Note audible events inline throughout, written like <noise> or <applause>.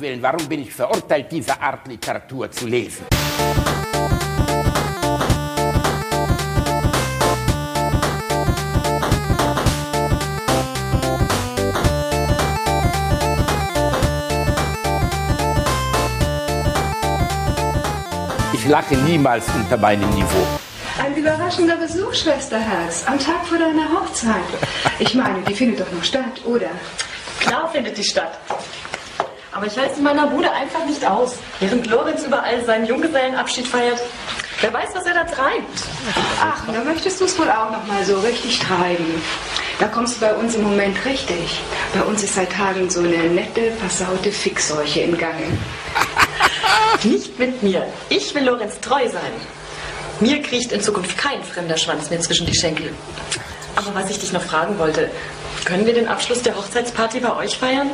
Willen, warum bin ich verurteilt, diese Art Literatur zu lesen? Ich lache niemals unter meinem Niveau. Ein überraschender Besuch, Schwesterherz, am Tag vor deiner Hochzeit. Ich meine, die findet doch noch statt, oder? Klar findet die statt. Aber ich halte es in meiner Bude einfach nicht aus. Während Lorenz überall seinen Junggesellenabschied feiert. Wer weiß, was er da treibt. Ach, da möchtest du es wohl auch noch mal so richtig treiben. Da kommst du bei uns im Moment richtig. Bei uns ist seit Tagen so eine nette, versaute Fixseuche im Gange. Nicht mit mir. Ich will Lorenz treu sein. Mir kriecht in Zukunft kein fremder Schwanz mehr zwischen die Schenkel. Aber was ich dich noch fragen wollte, können wir den Abschluss der Hochzeitsparty bei euch feiern?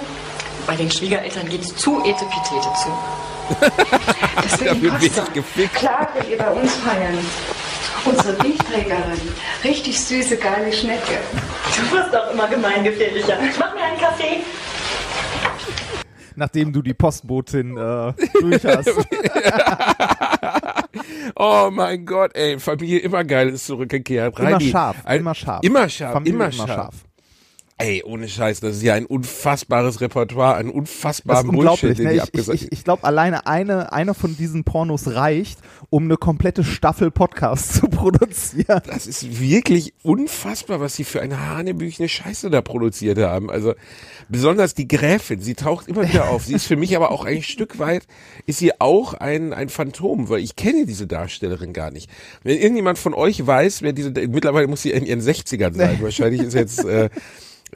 Bei den Schwiegereltern geht's zu etepetete zu. <laughs> Deswegen passt doch. gefickt. Klar könnt ihr bei uns feiern. Unsere Biechträgerin. Richtig süße, geile Schnecke. Du wirst auch immer gemeingefährlicher. Mach mir einen Kaffee. Nachdem du die Postbotin äh, <laughs> durch hast. <laughs> Oh mein Gott, ey, Familie immer geil ist zurückgekehrt. Immer Reini, scharf, ein- immer scharf. Immer scharf, Familie immer, immer scharf. Ey, ohne Scheiß, das ist ja ein unfassbares Repertoire, ein ist Bullshit, den Ne? die Ich, ich, abgesagt ich, ich glaube, alleine eine, eine von diesen Pornos reicht, um eine komplette Staffel Podcast <laughs> zu produzieren. Das ist wirklich unfassbar, was sie für eine hanebüchene Scheiße da produziert haben. Also besonders die Gräfin, sie taucht immer wieder auf. Sie ist für mich aber auch ein Stück weit, ist sie auch ein, ein Phantom, weil ich kenne diese Darstellerin gar nicht. Wenn irgendjemand von euch weiß, wer diese, mittlerweile muss sie in ihren 60ern sein. <laughs> Wahrscheinlich ist jetzt, äh,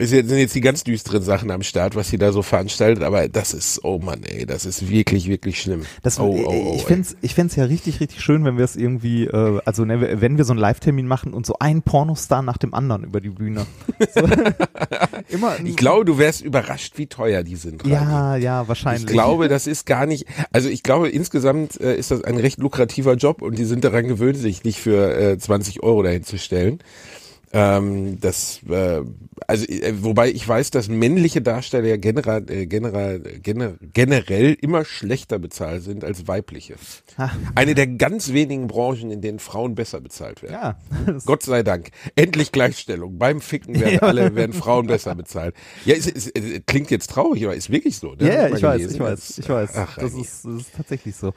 jetzt, sind jetzt die ganz düsteren Sachen am Start, was sie da so veranstaltet, aber das ist, oh Mann, ey, das ist wirklich, wirklich schlimm. Das, oh, oh, oh, ich ey. find's, ich find's ja richtig, richtig schön, wenn wir es irgendwie, äh, also ne, wenn wir so einen Live-Termin machen und so ein Pornostar nach dem anderen über die Bühne. <laughs> So, <laughs> immer. Ich glaube, du wärst überrascht, wie teuer die sind. Rani. Ja, ja, wahrscheinlich. Ich glaube, das ist gar nicht, also ich glaube, insgesamt äh, ist das ein recht lukrativer Job und die sind daran gewöhnt, sich nicht für äh, 20 Euro dahin zu stellen. Ähm, das, äh, also äh, wobei ich weiß, dass männliche Darsteller ja generell, äh, generell, gener, generell immer schlechter bezahlt sind als weibliche. Eine der ganz wenigen Branchen, in denen Frauen besser bezahlt werden. Ja. Gott sei Dank. Endlich Gleichstellung. Beim Ficken werden <laughs> alle, werden Frauen besser bezahlt. Ja, es, es, es klingt jetzt traurig, aber ist wirklich so. Ne? Ja, ja, ich weiß, gelesen. ich weiß, ich weiß. Ach, das, ist, das ist tatsächlich so.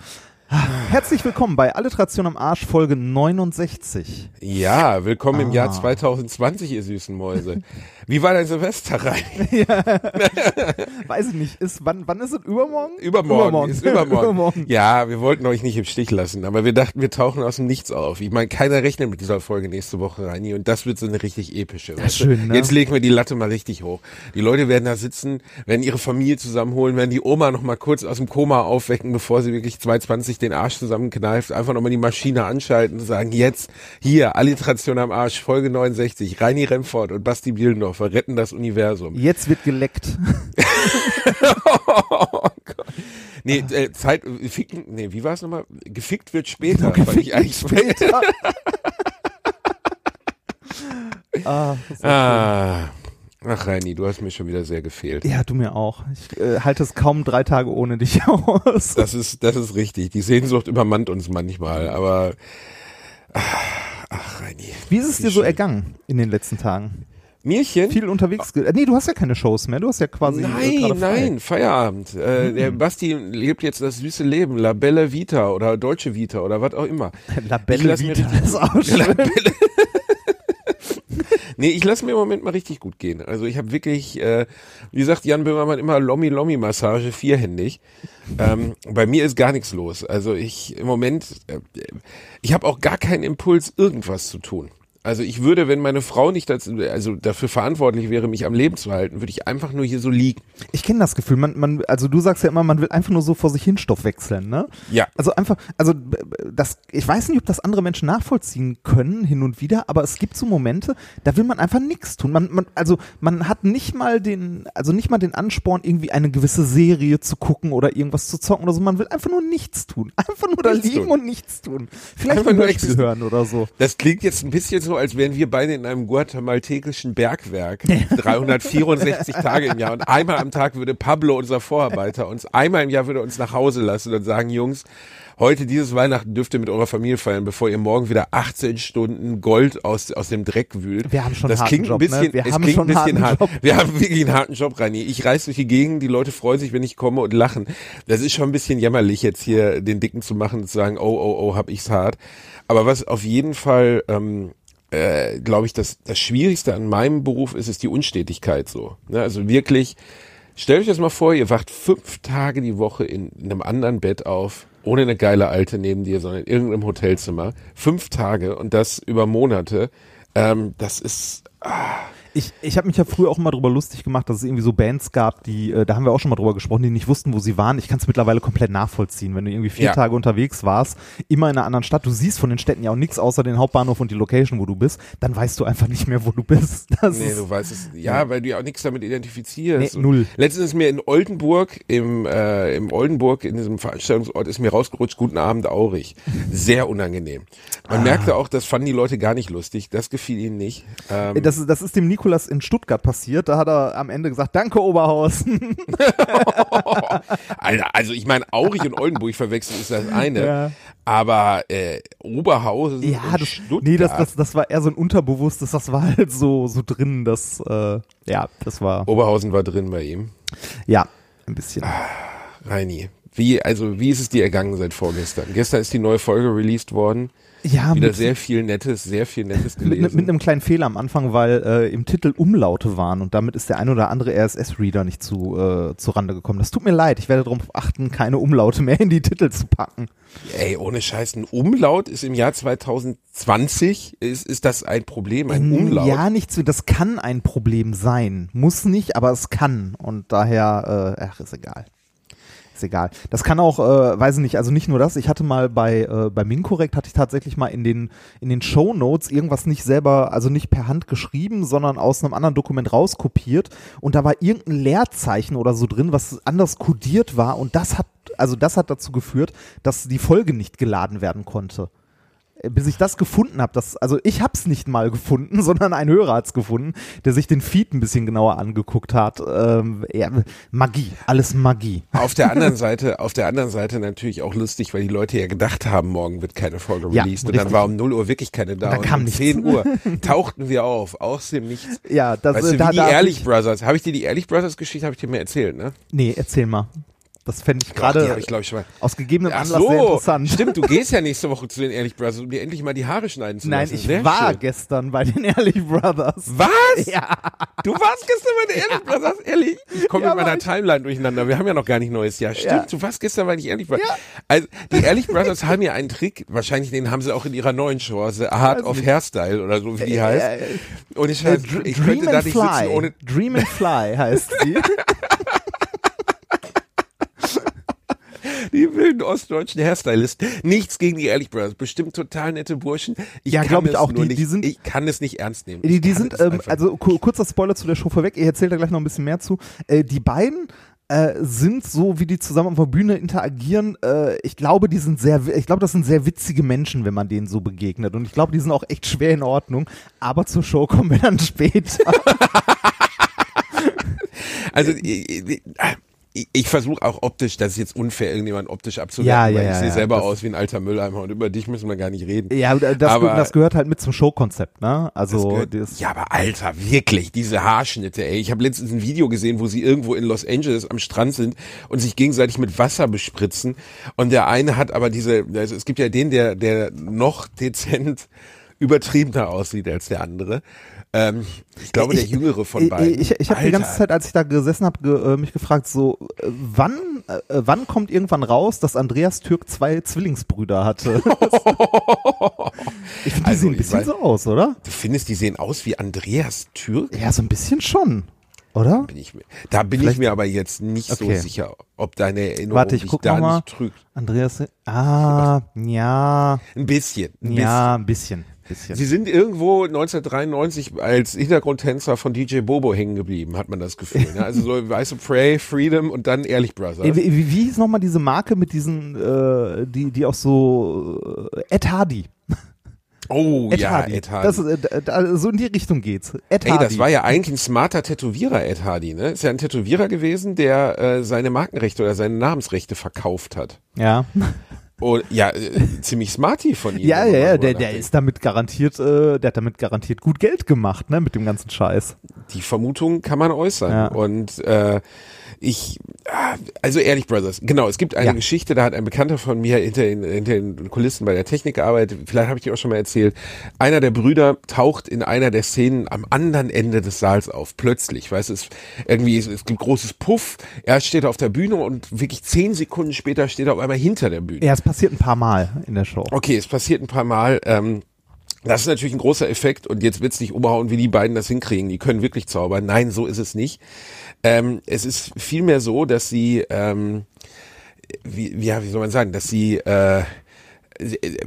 Herzlich willkommen bei Alliteration am Arsch, Folge 69. Ja, willkommen im Jahr Ah. 2020, ihr süßen Mäuse. <laughs> Wie war dein Silvester rein? <laughs> <laughs> Weiß ich nicht, ist, wann, wann ist es? Übermorgen? Übermorgen, ist übermorgen. <laughs> Übermorgen. Ja, wir wollten euch nicht im Stich lassen, aber wir dachten, wir tauchen aus dem Nichts auf. Ich meine, keiner rechnet mit dieser Folge nächste Woche, Reini, und das wird so eine richtig epische. du? schön, ne? Jetzt legen wir die Latte mal richtig hoch. Die Leute werden da sitzen, werden ihre Familie zusammenholen, werden die Oma noch mal kurz aus dem Koma aufwecken, bevor sie wirklich 220 den Arsch zusammenkneift, einfach nochmal die Maschine anschalten und sagen, jetzt, hier, Alliteration am Arsch, Folge 69, Reini Remford und Basti Bielendorfer retten das Universum. Jetzt wird geleckt. Oh <laughs> Gott. Nee, äh, Zeit, äh, ficken, nee, wie war es nochmal? Gefickt wird später. Gefickt fand ich eigentlich später. <laughs> ah, Ah. Ach, Reini, du hast mir schon wieder sehr gefehlt. Ja, du mir auch. Ich äh, halte es kaum drei Tage ohne dich <laughs> aus. Das ist, das ist richtig. Die Sehnsucht übermannt uns manchmal, aber ach, ach Reini. Wie ist es dir so ergangen in den letzten Tagen? Mirchen? Viel unterwegs. Äh, nee, du hast ja keine Shows mehr. Du hast ja quasi. äh, Nein, nein, Feierabend. Äh, Der Basti lebt jetzt das süße Leben, La Belle Vita oder Deutsche Vita oder was auch immer. La Ich Belle lass mir Vita ist auch <laughs> schön. <laughs> Nee, ich lasse mir im Moment mal richtig gut gehen. Also ich habe wirklich, äh, wie sagt Jan Böhmermann immer, Lommi-Lommi-Massage, vierhändig. Ähm, bei mir ist gar nichts los. Also ich im Moment, äh, ich habe auch gar keinen Impuls, irgendwas zu tun. Also ich würde, wenn meine Frau nicht dazu, also dafür verantwortlich wäre, mich am Leben zu halten, würde ich einfach nur hier so liegen. Ich kenne das Gefühl. Man, man, also du sagst ja immer, man will einfach nur so vor sich hin Stoff wechseln, ne? Ja. Also einfach, also das, ich weiß nicht, ob das andere Menschen nachvollziehen können hin und wieder, aber es gibt so Momente, da will man einfach nichts tun. Man, man, also man hat nicht mal den, also nicht mal den Ansporn, irgendwie eine gewisse Serie zu gucken oder irgendwas zu zocken oder so. Man will einfach nur nichts tun. <laughs> Einfach nur da Nichts liegen tun. und nichts tun. Vielleicht Einfach ein nur existen- hören oder so. Das klingt jetzt ein bisschen so, so, als wären wir beide in einem guatemaltekischen Bergwerk. 364 <laughs> Tage im Jahr. Und einmal am Tag würde Pablo, unser Vorarbeiter, uns einmal im Jahr würde uns nach Hause lassen und sagen, Jungs, heute dieses Weihnachten dürft ihr mit eurer Familie feiern, bevor ihr morgen wieder 18 Stunden Gold aus, aus dem Dreck wühlt. Wir haben schon das klingt harten ein Job, bisschen, ne? Wir es haben klingt schon ein bisschen hart. Job. Wir haben wirklich einen harten Job, Rani. Ich reise durch die Gegend, die Leute freuen sich, wenn ich komme und lachen. Das ist schon ein bisschen jämmerlich, jetzt hier den Dicken zu machen und zu sagen, oh, oh, oh, hab ich's hart. Aber was auf jeden Fall, ähm, äh, glaube ich, das, das Schwierigste an meinem Beruf ist, ist die Unstetigkeit so. Ne? Also wirklich, stellt euch das mal vor, ihr wacht fünf Tage die Woche in, in einem anderen Bett auf, ohne eine geile Alte neben dir, sondern in irgendeinem Hotelzimmer. Fünf Tage und das über Monate. Ähm, das ist, Ich, ich habe mich ja früher auch immer darüber lustig gemacht, dass es irgendwie so Bands gab, die, äh, da haben wir auch schon mal drüber gesprochen, die nicht wussten, wo sie waren. Ich kann es mittlerweile komplett nachvollziehen. Wenn du irgendwie vier Ja. Tage unterwegs warst, immer in einer anderen Stadt, du siehst von den Städten ja auch nichts außer den Hauptbahnhof und die Location, wo du bist, dann weißt du einfach nicht mehr, wo du bist. <laughs> Das Nee, du weißt es. Ja, weil du ja auch nichts damit identifizierst. Nee, null. Letztens ist mir in Oldenburg, im, äh, im Oldenburg, in diesem Veranstaltungsort, ist mir rausgerutscht, guten Abend, Aurich. Sehr unangenehm. Man Ah. merkte auch, das fanden die Leute gar nicht lustig. Das gefiel ihnen nicht. Ähm, das, ist- das ist dem Nikolas in Stuttgart passiert. Da hat er am Ende gesagt, danke Oberhausen. <laughs> Alter, also ich meine, Aurich und Oldenburg verwechseln ist das eine. Ja. Aber äh, Oberhausen ja, das, Stuttgart. nee, das, das, das war eher so ein unterbewusstes, das war halt so, so drin, das, äh, ja, das war, Oberhausen war drin bei ihm. ja, ein bisschen. Reini, wie, also wie ist es dir ergangen seit vorgestern? Gestern ist die neue Folge released worden. Ja, Wieder mit, sehr viel Nettes, sehr viel Nettes mit, gelesen. mit einem kleinen Fehler am Anfang, weil äh, im Titel Umlaute waren und damit ist der ein oder andere RSS-Reader nicht zu, äh, zu Rande gekommen. Das tut mir leid, ich werde darauf achten, keine Umlaute mehr in die Titel zu packen. Ey, ohne Scheiß, ein Umlaut ist im Jahr 2020, ist, ist das ein Problem, ein Umlaut? Ja, nicht so, das kann ein Problem sein. Muss nicht, aber es kann. Und daher, äh, ach, ist egal. Egal. Das kann auch, äh, weiß ich nicht, also nicht nur das. Ich hatte mal bei, äh, bei Minkorrekt hatte ich tatsächlich mal in den, in den Show Notes irgendwas nicht selber, also nicht per Hand geschrieben, sondern aus einem anderen Dokument rauskopiert. Und da war irgendein Leerzeichen oder so drin, was anders kodiert war. Und das hat, also das hat dazu geführt, dass die Folge nicht geladen werden konnte bis ich das gefunden habe, das, also ich habe es nicht mal gefunden, <laughs> sondern ein Hörer hat es gefunden, der sich den Feed ein bisschen genauer angeguckt hat. Ähm, ja, Magie, alles Magie. Auf der <laughs> anderen Seite, auf der anderen Seite natürlich auch lustig, weil die Leute ja gedacht haben, morgen wird keine Folge Ja, released. und dann richtig. war um 0 Uhr wirklich keine da. Und dann kam um nichts. 10 Uhr <laughs> tauchten wir auf, aus dem Nichts. Ja, das Weißt du, wie da, die da hab Ehrlich ich, Brothers, habe ich dir die Ehrlich Brothers Geschichte, habe ich dir mir erzählt, ne? Nee, erzähl mal. Das fände ich gerade aus gegebenem Ach Anlass sehr so, interessant. stimmt, du <laughs> gehst ja nächste Woche zu den Ehrlich Brothers, um dir endlich mal die Haare schneiden zu Nein, lassen. ich Sehr war schön. gestern bei den Ehrlich Brothers. Was? Ja. Du warst gestern bei den Ehrlich Brothers, ehrlich? Ich komme Ja, mit meiner ich. Timeline durcheinander. Wir haben ja noch gar nicht neues Jahr. Stimmt, Ja. du warst gestern bei den Ehrlich Brothers. Also, die Ehrlich Brothers haben ja einen Trick. Wahrscheinlich den haben sie auch in ihrer neuen Show, The Art Weiß of nicht. Hairstyle oder so, wie die heißt. äh, Und ich, Äh, ich, könnte da nicht Fly. sitzen ohne, Dream and Fly heißt sie. <laughs> die wilden ostdeutschen Hairstylisten. Nichts gegen die Ehrlich Brothers. Bestimmt total nette Burschen. Ich Ja, kann glaub ich auch. Die- nicht, die sind- ich kann es nicht ernst nehmen. Die, die sind, ähm, also ku- kurzer Spoiler zu der Show vorweg, ihr erzählt da gleich noch ein bisschen mehr zu. Äh, die beiden äh, sind so, wie die zusammen auf der Bühne interagieren. Äh, ich glaube, die sind sehr, ich glaube, das sind sehr witzige Menschen, wenn man denen so begegnet. Und ich glaube, die sind auch echt schwer in Ordnung. Aber zur Show kommen wir dann später. <laughs> Also <laughs> ich, ich, versuche auch optisch, das ist jetzt unfair, irgendjemand optisch abzuwerten, Ja, ja, ich sehe ja, selber aus wie ein alter Mülleimer und über dich müssen wir gar nicht reden. ja, das, Aber- das gehört halt mit zum Showkonzept, ne? Also, gehört- ja, aber Alter, wirklich, diese Haarschnitte, ey. Ich habe letztens ein Video gesehen, wo sie irgendwo in Los Angeles am Strand sind und sich gegenseitig mit Wasser bespritzen. Und der eine hat aber diese, also es gibt ja den, der, der noch dezent <laughs> übertriebener aussieht als der andere. Ähm, ich glaube, der Ich- jüngere von ich, beiden. Ich, ich habe die ganze Zeit, als ich da gesessen habe, ge, äh, mich gefragt, so, äh, wann, äh, wann kommt irgendwann raus, dass Andreas Türk zwei Zwillingsbrüder hatte? <laughs> ich finde, die Also, sehen ein ich bisschen weiß- so aus, oder? Du findest, die sehen aus wie Andreas Türk? Ja, so ein bisschen schon, oder? Bin ich mir, da bin ich Vielleicht- mir aber jetzt nicht Okay. so sicher, ob deine Erinnerung Warte, ich guck da mal. nicht trügt. Andreas, ah, ja, Ein bisschen. Ein ja, ein bisschen, bisschen. Sie sind irgendwo 1993 als Hintergrundtänzer von DJ Bobo hängen geblieben, hat man das Gefühl. Ne? Also so <laughs> weiße Prey, Freedom und dann Ehrlich Brothers. Äh, Wie, wie, wie hieß nochmal diese Marke mit diesen, äh, die, die auch so, äh, Ed Hardy. Oh <laughs> Ed ja, Hardy. Ed Hardy. Das, äh, so in die Richtung geht's. Ed Ey, Hardy. das war ja eigentlich ein smarter Tätowierer, Ed Hardy, ne? Ist ja ein Tätowierer gewesen, der äh, seine Markenrechte oder seine Namensrechte verkauft hat. ja. <laughs> Und ja, äh, ziemlich smarty von ihm. Ja, ja, ja, der, der ist damit garantiert, äh, der hat damit garantiert gut Geld gemacht, ne, mit dem ganzen Scheiß. Die Vermutung kann man äußern. Ja. Und äh, ich, ah, also ehrlich, Brothers, genau, es gibt eine Ja. Geschichte, da hat ein Bekannter von mir hinter den, hinter den Kulissen bei der Technik gearbeitet, vielleicht habe ich die auch schon mal erzählt. Einer der Brüder taucht in einer der Szenen am anderen Ende des Saals auf, plötzlich, weißt du, es irgendwie, es, es gibt großes Puff, er steht auf der Bühne und wirklich zehn Sekunden später steht er auf einmal hinter der Bühne. Ja, es passiert ein paar Mal in der Show. Okay, es passiert ein paar Mal. Ähm, das ist natürlich ein großer Effekt und jetzt wird's nicht umhauen, wie die beiden das hinkriegen. Die können wirklich zaubern. Nein, so ist es nicht. Ähm, es ist vielmehr so, dass sie, ähm, wie, wie, ja, wie soll man sagen, dass sie, äh, sie, äh,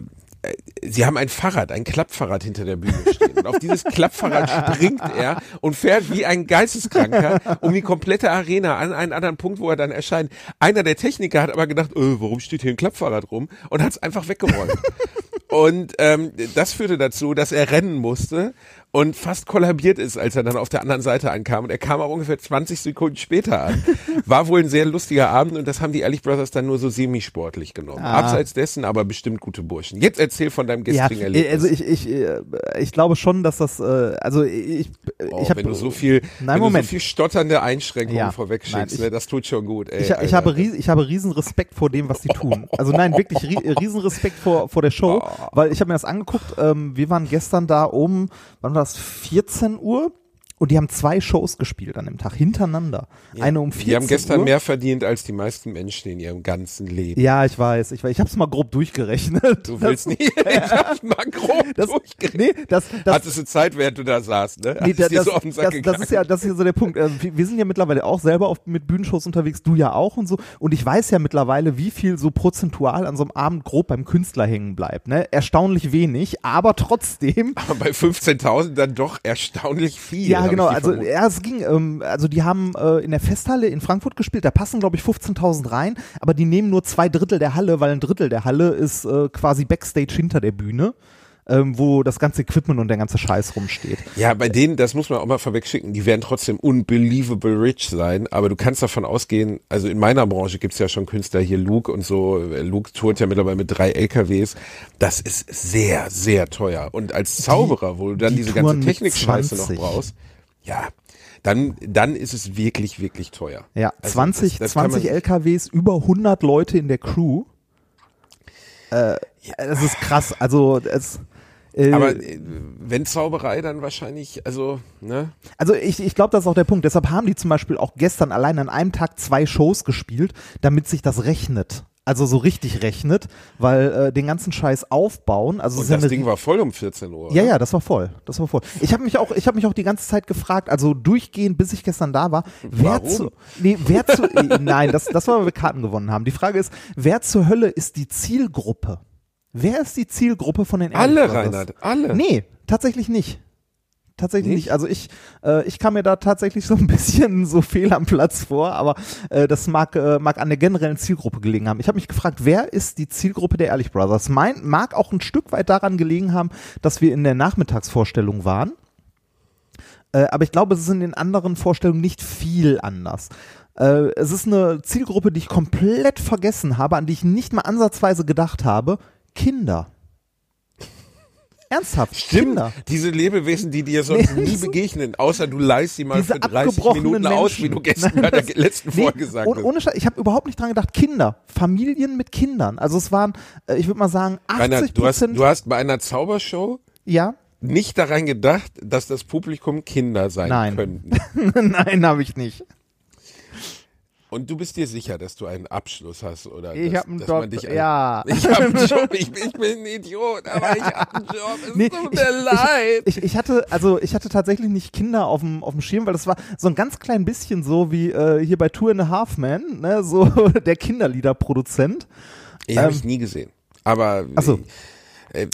Sie haben ein Fahrrad, ein Klappfahrrad hinter der Bühne stehen. Und auf dieses Klappfahrrad <laughs> springt er und fährt wie ein Geisteskranker um die komplette Arena an einen anderen Punkt, wo er dann erscheint. Einer der Techniker hat aber gedacht, äh, warum steht hier ein Klappfahrrad rum? Und hat es einfach weggeräumt. <laughs> Und ähm, das führte dazu, dass er rennen musste und fast kollabiert ist, als er dann auf der anderen Seite ankam. Und er kam auch ungefähr 20 Sekunden später an. <laughs> War wohl ein sehr lustiger Abend und das haben die Ehrlich Brothers dann nur so semisportlich genommen. Ah. Abseits dessen aber bestimmt gute Burschen. Jetzt erzähl von deinem Ja, gestrigen Erlebnis. also ich, ich, äh, ich glaube schon, dass das, äh, also ich, Oh, ich habe wenn du so viel, Nein, Moment. du so viel stotternde Einschränkungen Ja, vorwegschickst, nein, ich- ne, das tut schon gut. Ey, Ich, ich, habe ries, ich habe riesen Respekt vor dem, was die tun. Also nein, wirklich ri riesen Respekt vor, vor der Show, <laughs> weil ich habe mir das angeguckt. Ähm, wir waren gestern da um, wann das, 14 Uhr? Und die haben zwei Shows gespielt an dem Tag, hintereinander. Eine um 14 Die haben gestern Uhr. mehr verdient als die meisten Menschen in ihrem ganzen Leben. Ja, ich weiß. Ich, weiß. ich habe es mal grob durchgerechnet. Du willst nicht, <laughs> ich hab's mal grob das, durchgerechnet. nee, das, das, Hattest du Zeit, während du da saßt, ne? Nee, das, so das, das ist ja, das ist ja so der Punkt. Wir wir sind ja mittlerweile auch selber auf, mit Bühnenshows unterwegs, du ja auch und so. Und ich weiß ja mittlerweile, wie viel so prozentual an so einem Abend grob beim Künstler hängen bleibt. Ne? Erstaunlich wenig, aber trotzdem. Aber bei 15.000 dann doch erstaunlich viel. Ja, hab genau. Also, ja, es ging, ähm, also die haben äh, in der Festhalle in Frankfurt gespielt, da passen, glaube ich, 15.000 rein, aber die nehmen nur zwei Drittel der Halle, weil ein Drittel der Halle ist äh, quasi Backstage hinter der Bühne, ähm, wo das ganze Equipment und der ganze Scheiß rumsteht. Ja, bei denen, das muss man auch mal vorwegschicken, die werden trotzdem unbelievable rich sein, aber du kannst davon ausgehen, also in meiner Branche gibt's ja schon Künstler, hier Luke und so, Luke tourt ja mittlerweile mit drei LKWs, das ist sehr, sehr teuer. Und als Zauberer, wo du dann die diese ganze Technik-Scheiße noch 20. brauchst, ja, dann, dann ist es wirklich, wirklich teuer. Ja, Also 20, das- das kann 20 man- LKWs, über 100 Leute in der Crew. Äh, das ist krass. Also, es, äh, Aber äh, wenn Zauberei, dann wahrscheinlich, also, ne? also ich, ich glaube, das ist auch der Punkt. Deshalb haben die zum Beispiel auch gestern allein an einem Tag zwei Shows gespielt, damit sich das rechnet. Also so richtig rechnet, weil äh, den ganzen Scheiß aufbauen. Also ja das Ding war voll um 14 Uhr. Ja, ja, das war voll. Das war voll. Ich habe mich auch, ich habe mich auch die ganze Zeit gefragt, also durchgehend, bis ich gestern da war, wer Warum? zu, nee, wer zu, <laughs> nein, das, das war, weil wir Karten gewonnen haben. Die Frage ist, wer zur Hölle ist die Zielgruppe? Wer ist die Zielgruppe von den Alle? Reinhard, alle. Nee, tatsächlich nicht. Tatsächlich nicht. Nicht? Also ich, äh, ich kam mir da tatsächlich so ein <laughs> bisschen so fehl am Platz vor, aber äh, das mag, äh, mag an der generellen Zielgruppe gelegen haben. Ich habe mich gefragt, wer ist die Zielgruppe der Ehrlich Brothers? Mein, mag auch ein Stück weit daran gelegen haben, dass wir in der Nachmittagsvorstellung waren. Äh, aber ich glaube, es ist in den anderen Vorstellungen nicht viel anders. Äh, es ist eine Zielgruppe, die ich komplett vergessen habe, an die ich nicht mal ansatzweise gedacht habe. Kinder. Ernsthaft, Stimmt, Kinder. diese Lebewesen, die dir sonst Nee, nie begegnen, außer du leihst sie mal für 30 abgebrochenen Minuten aus, wie Menschen. du gestern Nein, bei der letzten Nee, Folge gesagt hast. ohne Scheiß, ich habe überhaupt nicht dran gedacht, Kinder, Familien mit Kindern. Also es waren, äh, ich würde mal sagen, 80 Rainer, du hast, du hast bei einer Zaubershow ja, nicht daran gedacht, dass das Publikum Kinder sein Nein. könnten. <laughs> nein, habe ich nicht. Und du bist dir sicher, dass du einen Abschluss hast, oder? Ich dass, habe einen dass man Job. dich Ja. <laughs> Ich habe einen Job, ich bin, ich bin ein Idiot, aber ich habe einen Job, es Nee, tut ich, mir leid. Ich, ich, ich hatte, also ich hatte tatsächlich nicht Kinder auf dem, auf dem Schirm, weil das war so ein ganz klein bisschen so wie äh, hier bei Two and a Half Men, ne, so <laughs> der Kinderliederproduzent. Ich habe Ähm, ich nie gesehen. Aber Ach so. äh,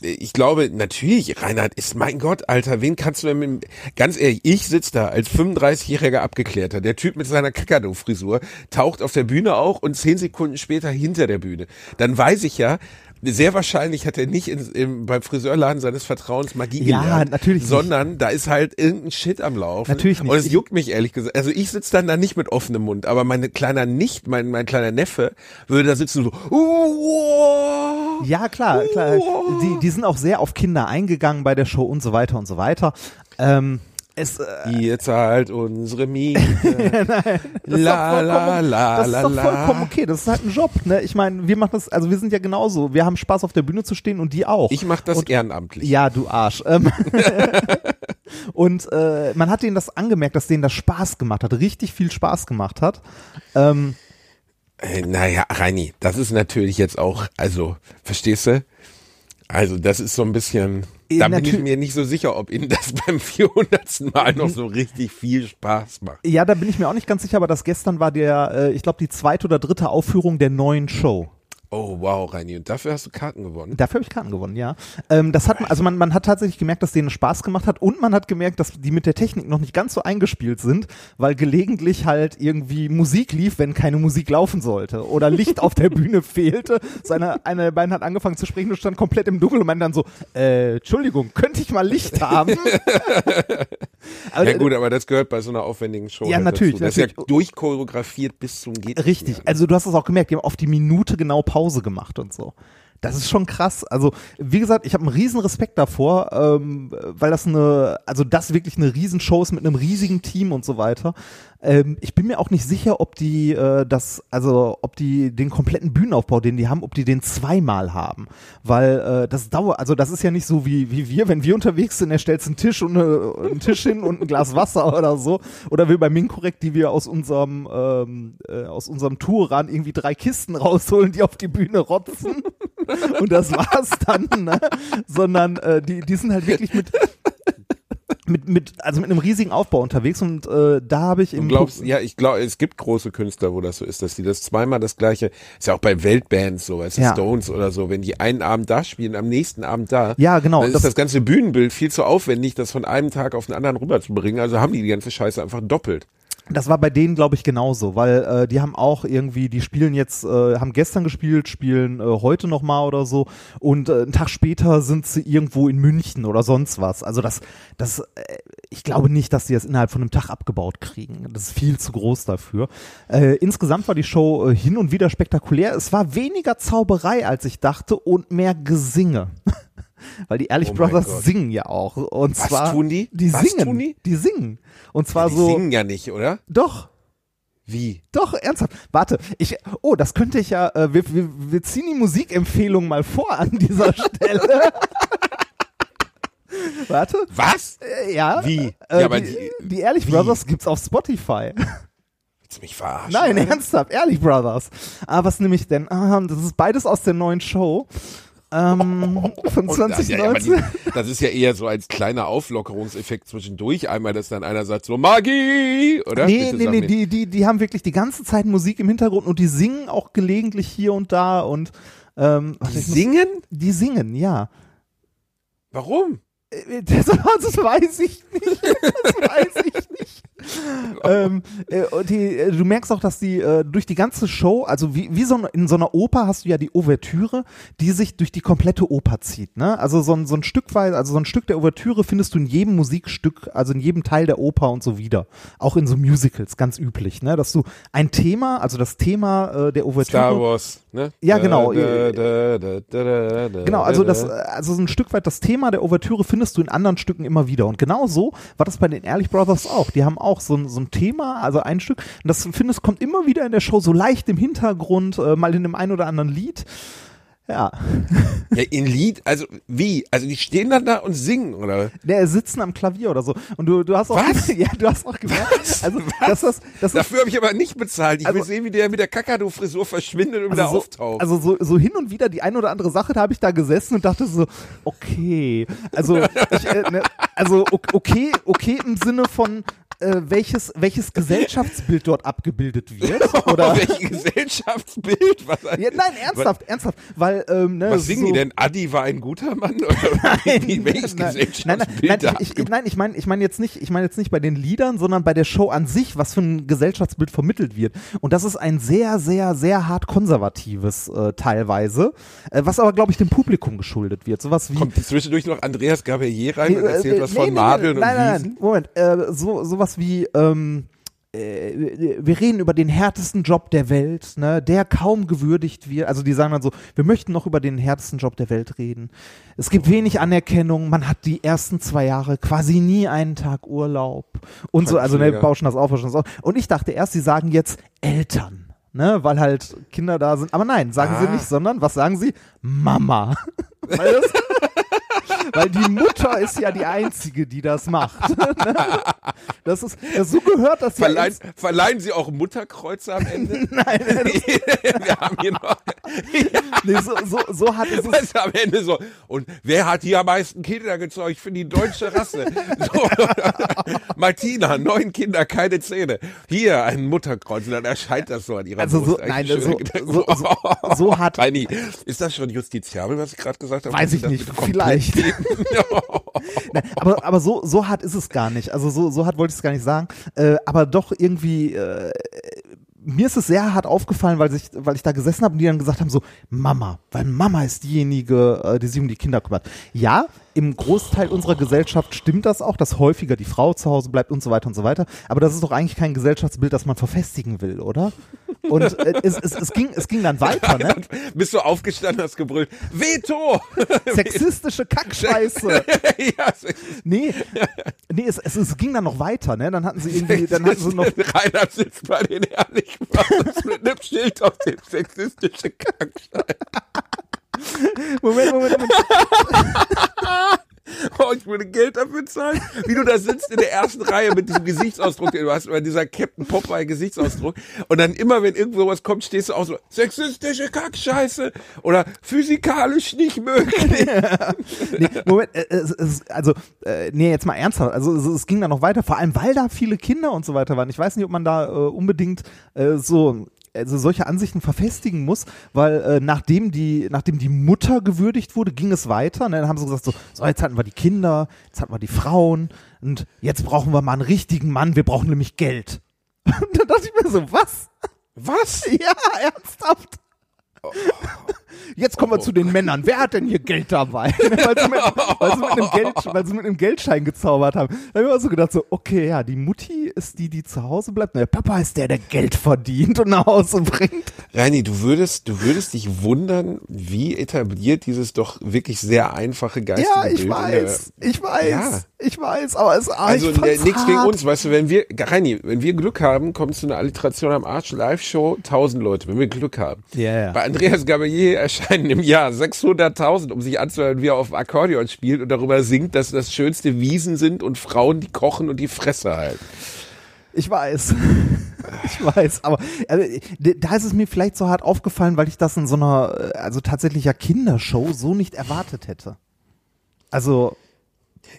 ich glaube, natürlich, Reinhard, ist mein Gott, Alter, wen kannst du denn mit, ganz ehrlich, ich sitz da als 35-jähriger Abgeklärter, der Typ mit seiner Kakadu-Frisur taucht auf der Bühne auch und zehn Sekunden später hinter der Bühne. Dann weiß ich ja, Sehr wahrscheinlich hat er nicht in, im, beim Friseurladen seines Vertrauens Magie Ja, gelernt. natürlich nicht. Sondern da ist halt irgendein Shit am Laufen. Natürlich nicht. Und es juckt mich ehrlich gesagt. Also ich sitze dann da nicht mit offenem Mund, aber meine kleiner Nicht, mein, mein kleiner Neffe würde da sitzen und so, uh, Ja, klar, klar. Die, die sind auch sehr auf Kinder eingegangen bei der Show und so weiter und so weiter. Ähm, es, äh, ihr zahlt unsere Miete. <laughs> das ist la, doch la, vollkommen- la, das ist doch vollkommen okay. Das ist halt ein Job, ne? Ich meine, wir machen das, also wir sind ja genauso. Wir haben Spaß auf der Bühne zu stehen und die auch. Ich mache das Und- ehrenamtlich. Ja, du Arsch. Ähm, <laughs> und äh, man hat denen das angemerkt, dass denen das Spaß gemacht hat, richtig viel Spaß gemacht hat. Ähm, Äh, Naja, Reini, das ist natürlich jetzt auch, also, verstehst du? Also, das ist so ein bisschen, da bin ich mir nicht so sicher, ob Ihnen das <laughs> beim 400. Mal noch so richtig viel Spaß macht. ja, da bin ich mir auch nicht ganz sicher, aber das gestern war der, äh, ich glaube, die zweite oder dritte Aufführung der neuen Show. Oh, wow, Reini, und dafür hast du Karten gewonnen. Dafür habe ich Karten gewonnen, ja. Ähm, das hat, also man, man hat tatsächlich gemerkt, dass denen Spaß gemacht hat und man hat gemerkt, dass die mit der Technik noch nicht ganz so eingespielt sind, weil gelegentlich halt irgendwie Musik lief, wenn keine Musik laufen sollte oder Licht auf der Bühne <laughs> fehlte. Seine, eine der beiden hat angefangen zu sprechen und stand komplett im Dunkeln und meinte dann so, äh, Entschuldigung, könnte ich mal Licht haben? <laughs> <laughs> Aber, Ja gut, aber das gehört bei so einer aufwendigen Show. Ja, halt natürlich, Dazu. Das ist ja natürlich. durchchoreografiert bis zum geht. Richtig, also du hast es auch gemerkt, die haben auf die Minute genau Pause gemacht und so. Das ist schon krass. Also, wie gesagt, ich habe einen riesen Respekt davor, ähm, weil das eine, also das wirklich eine Riesenshow ist mit einem riesigen Team und so weiter. Ähm, ich bin mir auch nicht sicher, ob die äh, das, also ob die den kompletten Bühnenaufbau, den die haben, ob die den zweimal haben. Weil äh, das dauert, also das ist ja nicht so wie, wie wir, wenn wir unterwegs sind, er stellt einen Tisch und eine, einen Tisch hin und ein Glas Wasser oder so. Oder wie bei Minkorrekt, die wir aus unserem ähm, äh, aus unserem Touran irgendwie drei Kisten rausholen, die auf die Bühne rotzen. Und das war's dann, ne? Sondern äh, die, die sind halt wirklich mit mit, mit, also mit einem riesigen Aufbau unterwegs und äh, da habe ich Du im glaubst, ja, ich glaube, es gibt große Künstler, wo das so ist, dass die das zweimal das gleiche, ist ja auch bei Weltbands so, du, Ja. Stones oder so, wenn die einen Abend da spielen, am nächsten Abend da, Ja, genau, dann ist das- das, ganze Bühnenbild viel zu aufwendig, das von einem Tag auf den anderen rüberzubringen, also haben die die ganze Scheiße einfach doppelt. Das war bei denen, glaube ich, genauso, weil äh, die haben auch irgendwie, die spielen jetzt, äh, haben gestern gespielt, spielen äh, heute nochmal oder so und äh, einen Tag später sind sie irgendwo in München oder sonst was. Also das, das, äh, ich glaube nicht, dass sie das innerhalb von einem Tag abgebaut kriegen. Das ist viel zu groß dafür. Äh, insgesamt war die Show äh, hin und wieder spektakulär. Es war weniger Zauberei, als ich dachte und mehr Gesinge. <laughs> Weil die Ehrlich Oh Brothers singen ja auch. Und Was zwar, tun die? Die Was singen. tun die? Die singen. Und zwar die so. singen ja nicht, oder? Doch. Wie? Doch, ernsthaft. Warte, ich, oh, das könnte ich ja, äh, wir, wir, wir ziehen die Musikempfehlung mal vor an dieser <laughs> Stelle. Warte. Was? Äh, ja. Wie? Äh, Ja, aber die, die- die Ehrlich wie? Brothers gibt's auf Spotify. Willst du mich verarschen? Nein, ernsthaft, Ehrlich Brothers. Ah, was nehme ich denn? Ah, das ist beides aus der neuen Show. Ähm, <laughs> von Und das, ja, 2019. das ist ja eher so als kleiner Auflockerungseffekt zwischendurch. Einmal, dass dann einer sagt so Magie, oder? Nee, Bitte nee, nee, die, die, die haben wirklich die ganze Zeit Musik im Hintergrund und die singen auch gelegentlich hier und da und ähm, Die ich muss- singen? Die singen, ja. Warum? Äh, Das, <laughs> das weiß ich nicht. Das weiß ich nicht. <laughs> ähm, äh, und die, äh, du merkst auch, dass die äh, durch die ganze Show, also wie, wie so ein- in so einer Oper hast du ja die Ouvertüre, die sich durch die komplette Oper zieht. Ne? Also so ein, so ein Stück weit, also so ein Stück der Ouvertüre findest du in jedem Musikstück, also in jedem Teil der Oper und so wieder. Auch in so Musicals, ganz üblich, ne? Dass du ein Thema, also das Thema äh, der Ouvertüre. Star Wars, ne? Ja, genau. Da, da, da, Genau, also da, das, da. also so ein Stück weit das Thema der Ouvertüre findest du in anderen Stücken immer wieder. Und genau so war das bei den Ehrlich Brothers auch. Die haben auch so ein, so ein Thema, also ein Stück, und das findest, kommt immer wieder in der Show so leicht im Hintergrund, äh, mal in dem einen oder anderen Lied. Ja, Ja, in Lied, also wie? Also die stehen dann da und singen, oder? der sitzen am Klavier oder so. Und du, du hast auch, Was? <laughs> ja, du hast auch gemerkt, Was? also Was? das das ist Dafür habe ich aber nicht bezahlt. Ich will Also- sehen, wie der mit der Kakadu-Frisur verschwindet und wieder also so, auftaucht. also so, so hin und wieder die ein oder andere Sache, da habe ich da gesessen und dachte so, okay, also ich, äh, ne, also okay, okay im Sinne von, äh, welches, welches Gesellschaftsbild dort abgebildet wird. <laughs> Oder? <laughs> Welches Gesellschaftsbild? Was, <laughs> Ja, nein, ernsthaft, ernsthaft, weil ähm, ne, was singen so, die denn? Adi war ein guter Mann? Oder wie, welches nein, Gesellschaftsbild nein, nein, nein, ich, ich, abgebildet? nein, ich meine, ich meine jetzt nicht, ich meine jetzt nicht bei den Liedern, sondern bei der Show an sich, was für ein Gesellschaftsbild vermittelt wird. Und das ist ein sehr, sehr, sehr hart konservatives äh, teilweise, äh, was aber glaube ich dem Publikum geschuldet wird. Sowas wie Kommt zwischendurch noch Andreas Gabelier rein und Nee, erzählt äh, was nee, von Madeln nein, und nein, Wiesen? nein, Moment, äh, so sowas wie ähm, äh, wir reden über den härtesten Job der Welt, ne, der kaum gewürdigt wird. Also die sagen dann so, wir möchten noch über den härtesten Job der Welt reden. Es gibt wenig Anerkennung, man hat die ersten zwei Jahre quasi nie einen Tag Urlaub und so, also ne, bauschen das auf, bauschen das auf. Und ich dachte erst, sie sagen jetzt Eltern. Ne, weil halt Kinder da sind. Aber nein, sagen sie Ah. nicht, sondern was sagen sie? Mama. weil, das, <laughs> weil die Mutter ist ja die Einzige, die das macht. <laughs> Das ist, das so gehört das ja Verleihen, ins- verleihen Sie auch Mutterkreuze am Ende? <laughs> Nein, <laughs> Wir haben hier noch nee, so, so, so hat es. was am Ende so. Und wer hat hier am meisten Kinder gezeugt für die deutsche Rasse? So. Martina, neun Kinder, keine Zähne. Hier ein Mutterkreuz. Und dann erscheint das so an ihrer Also so- nein, so- so- so- so hat- Reini, ist das schon justiziabel, was ich gerade gesagt habe? Weiß ich das nicht, vielleicht. <laughs> Nein, aber, aber so, so hart ist es gar nicht. Also so, so hart wollte ich es gar nicht sagen. Äh, aber doch irgendwie, äh, mir ist es sehr hart aufgefallen, weil ich, weil ich da gesessen habe und die dann gesagt haben, so, Mama, weil Mama ist diejenige, äh, die sich um die Kinder kümmert. Ja, im Großteil unserer Gesellschaft stimmt das auch, dass häufiger die Frau zu Hause bleibt und so weiter und so weiter. Aber das ist doch eigentlich kein Gesellschaftsbild, das man verfestigen will, oder? Und äh, es, es, es, ging, es ging dann weiter, ne? <laughs> Bist du aufgestanden, hast gebrüllt, Veto! <laughs> Sexistische Kackscheiße. <laughs> ja, Nee, nee es, es, es ging dann noch weiter, ne? Dann hatten sie irgendwie, dann hatten sie noch, Reinhard sitzt bei den Ehrlichen mit einem Schild auf dem sexistische Kackstein. Moment, Moment, Moment. <laughs> Oh, ich würde Geld dafür zahlen. Wie du da sitzt in der ersten Reihe mit diesem Gesichtsausdruck, den du hast, oder dieser Captain Popeye Gesichtsausdruck. Und dann immer, wenn irgendwo was kommt, stehst du auch so, sexistische Kackscheiße oder physikalisch nicht möglich. Nee, Moment, äh, es, es, also, äh, nee, jetzt mal ernsthaft. Also, es, es ging dann noch weiter, vor allem, weil da viele Kinder und so weiter waren. Ich weiß nicht, ob man da äh, unbedingt äh, so also solche Ansichten verfestigen muss, weil äh, nachdem die nachdem die Mutter gewürdigt wurde, ging es weiter. Ne? Dann haben sie gesagt so, so jetzt hatten wir die Kinder, jetzt hatten wir die Frauen und jetzt brauchen wir mal einen richtigen Mann. Wir brauchen nämlich Geld. <laughs> Und dann dachte ich mir so, was? Was? Ja, ernsthaft. Jetzt kommen wir zu den Männern. Wer hat denn hier Geld dabei? <laughs> weil, sie mit, weil, sie mit einem Geld, weil sie mit einem Geldschein gezaubert haben. Da habe ich mir so gedacht, so, okay, ja, die Mutti ist die, die zu Hause bleibt. Und der Papa ist der, der Geld verdient und nach Hause bringt. Reini, du würdest, du würdest dich wundern, wie etabliert dieses doch wirklich sehr einfache geistige Ja, ich Bild in der- weiß, ich weiß, Ja. ich weiß, aber es Also fand's nichts gegen uns, weißt du, wenn wir, Reini, wenn wir Glück haben, kommt zu einer Alliteration am Arsch Live-Show 1000 Leute, wenn wir Glück haben. Ja, ja. Bei Andreas Gabalier erscheinen im Jahr 600.000, um sich anzuhören, wie er auf dem Akkordeon spielt und darüber singt, dass das schönste Wiesen sind und Frauen, die kochen und die Fresse halten. Ich weiß. <laughs> Ich weiß, aber also, da ist es mir vielleicht so hart aufgefallen, weil ich das in so einer, äh, also tatsächlicher Kindershow so nicht erwartet hätte. Also,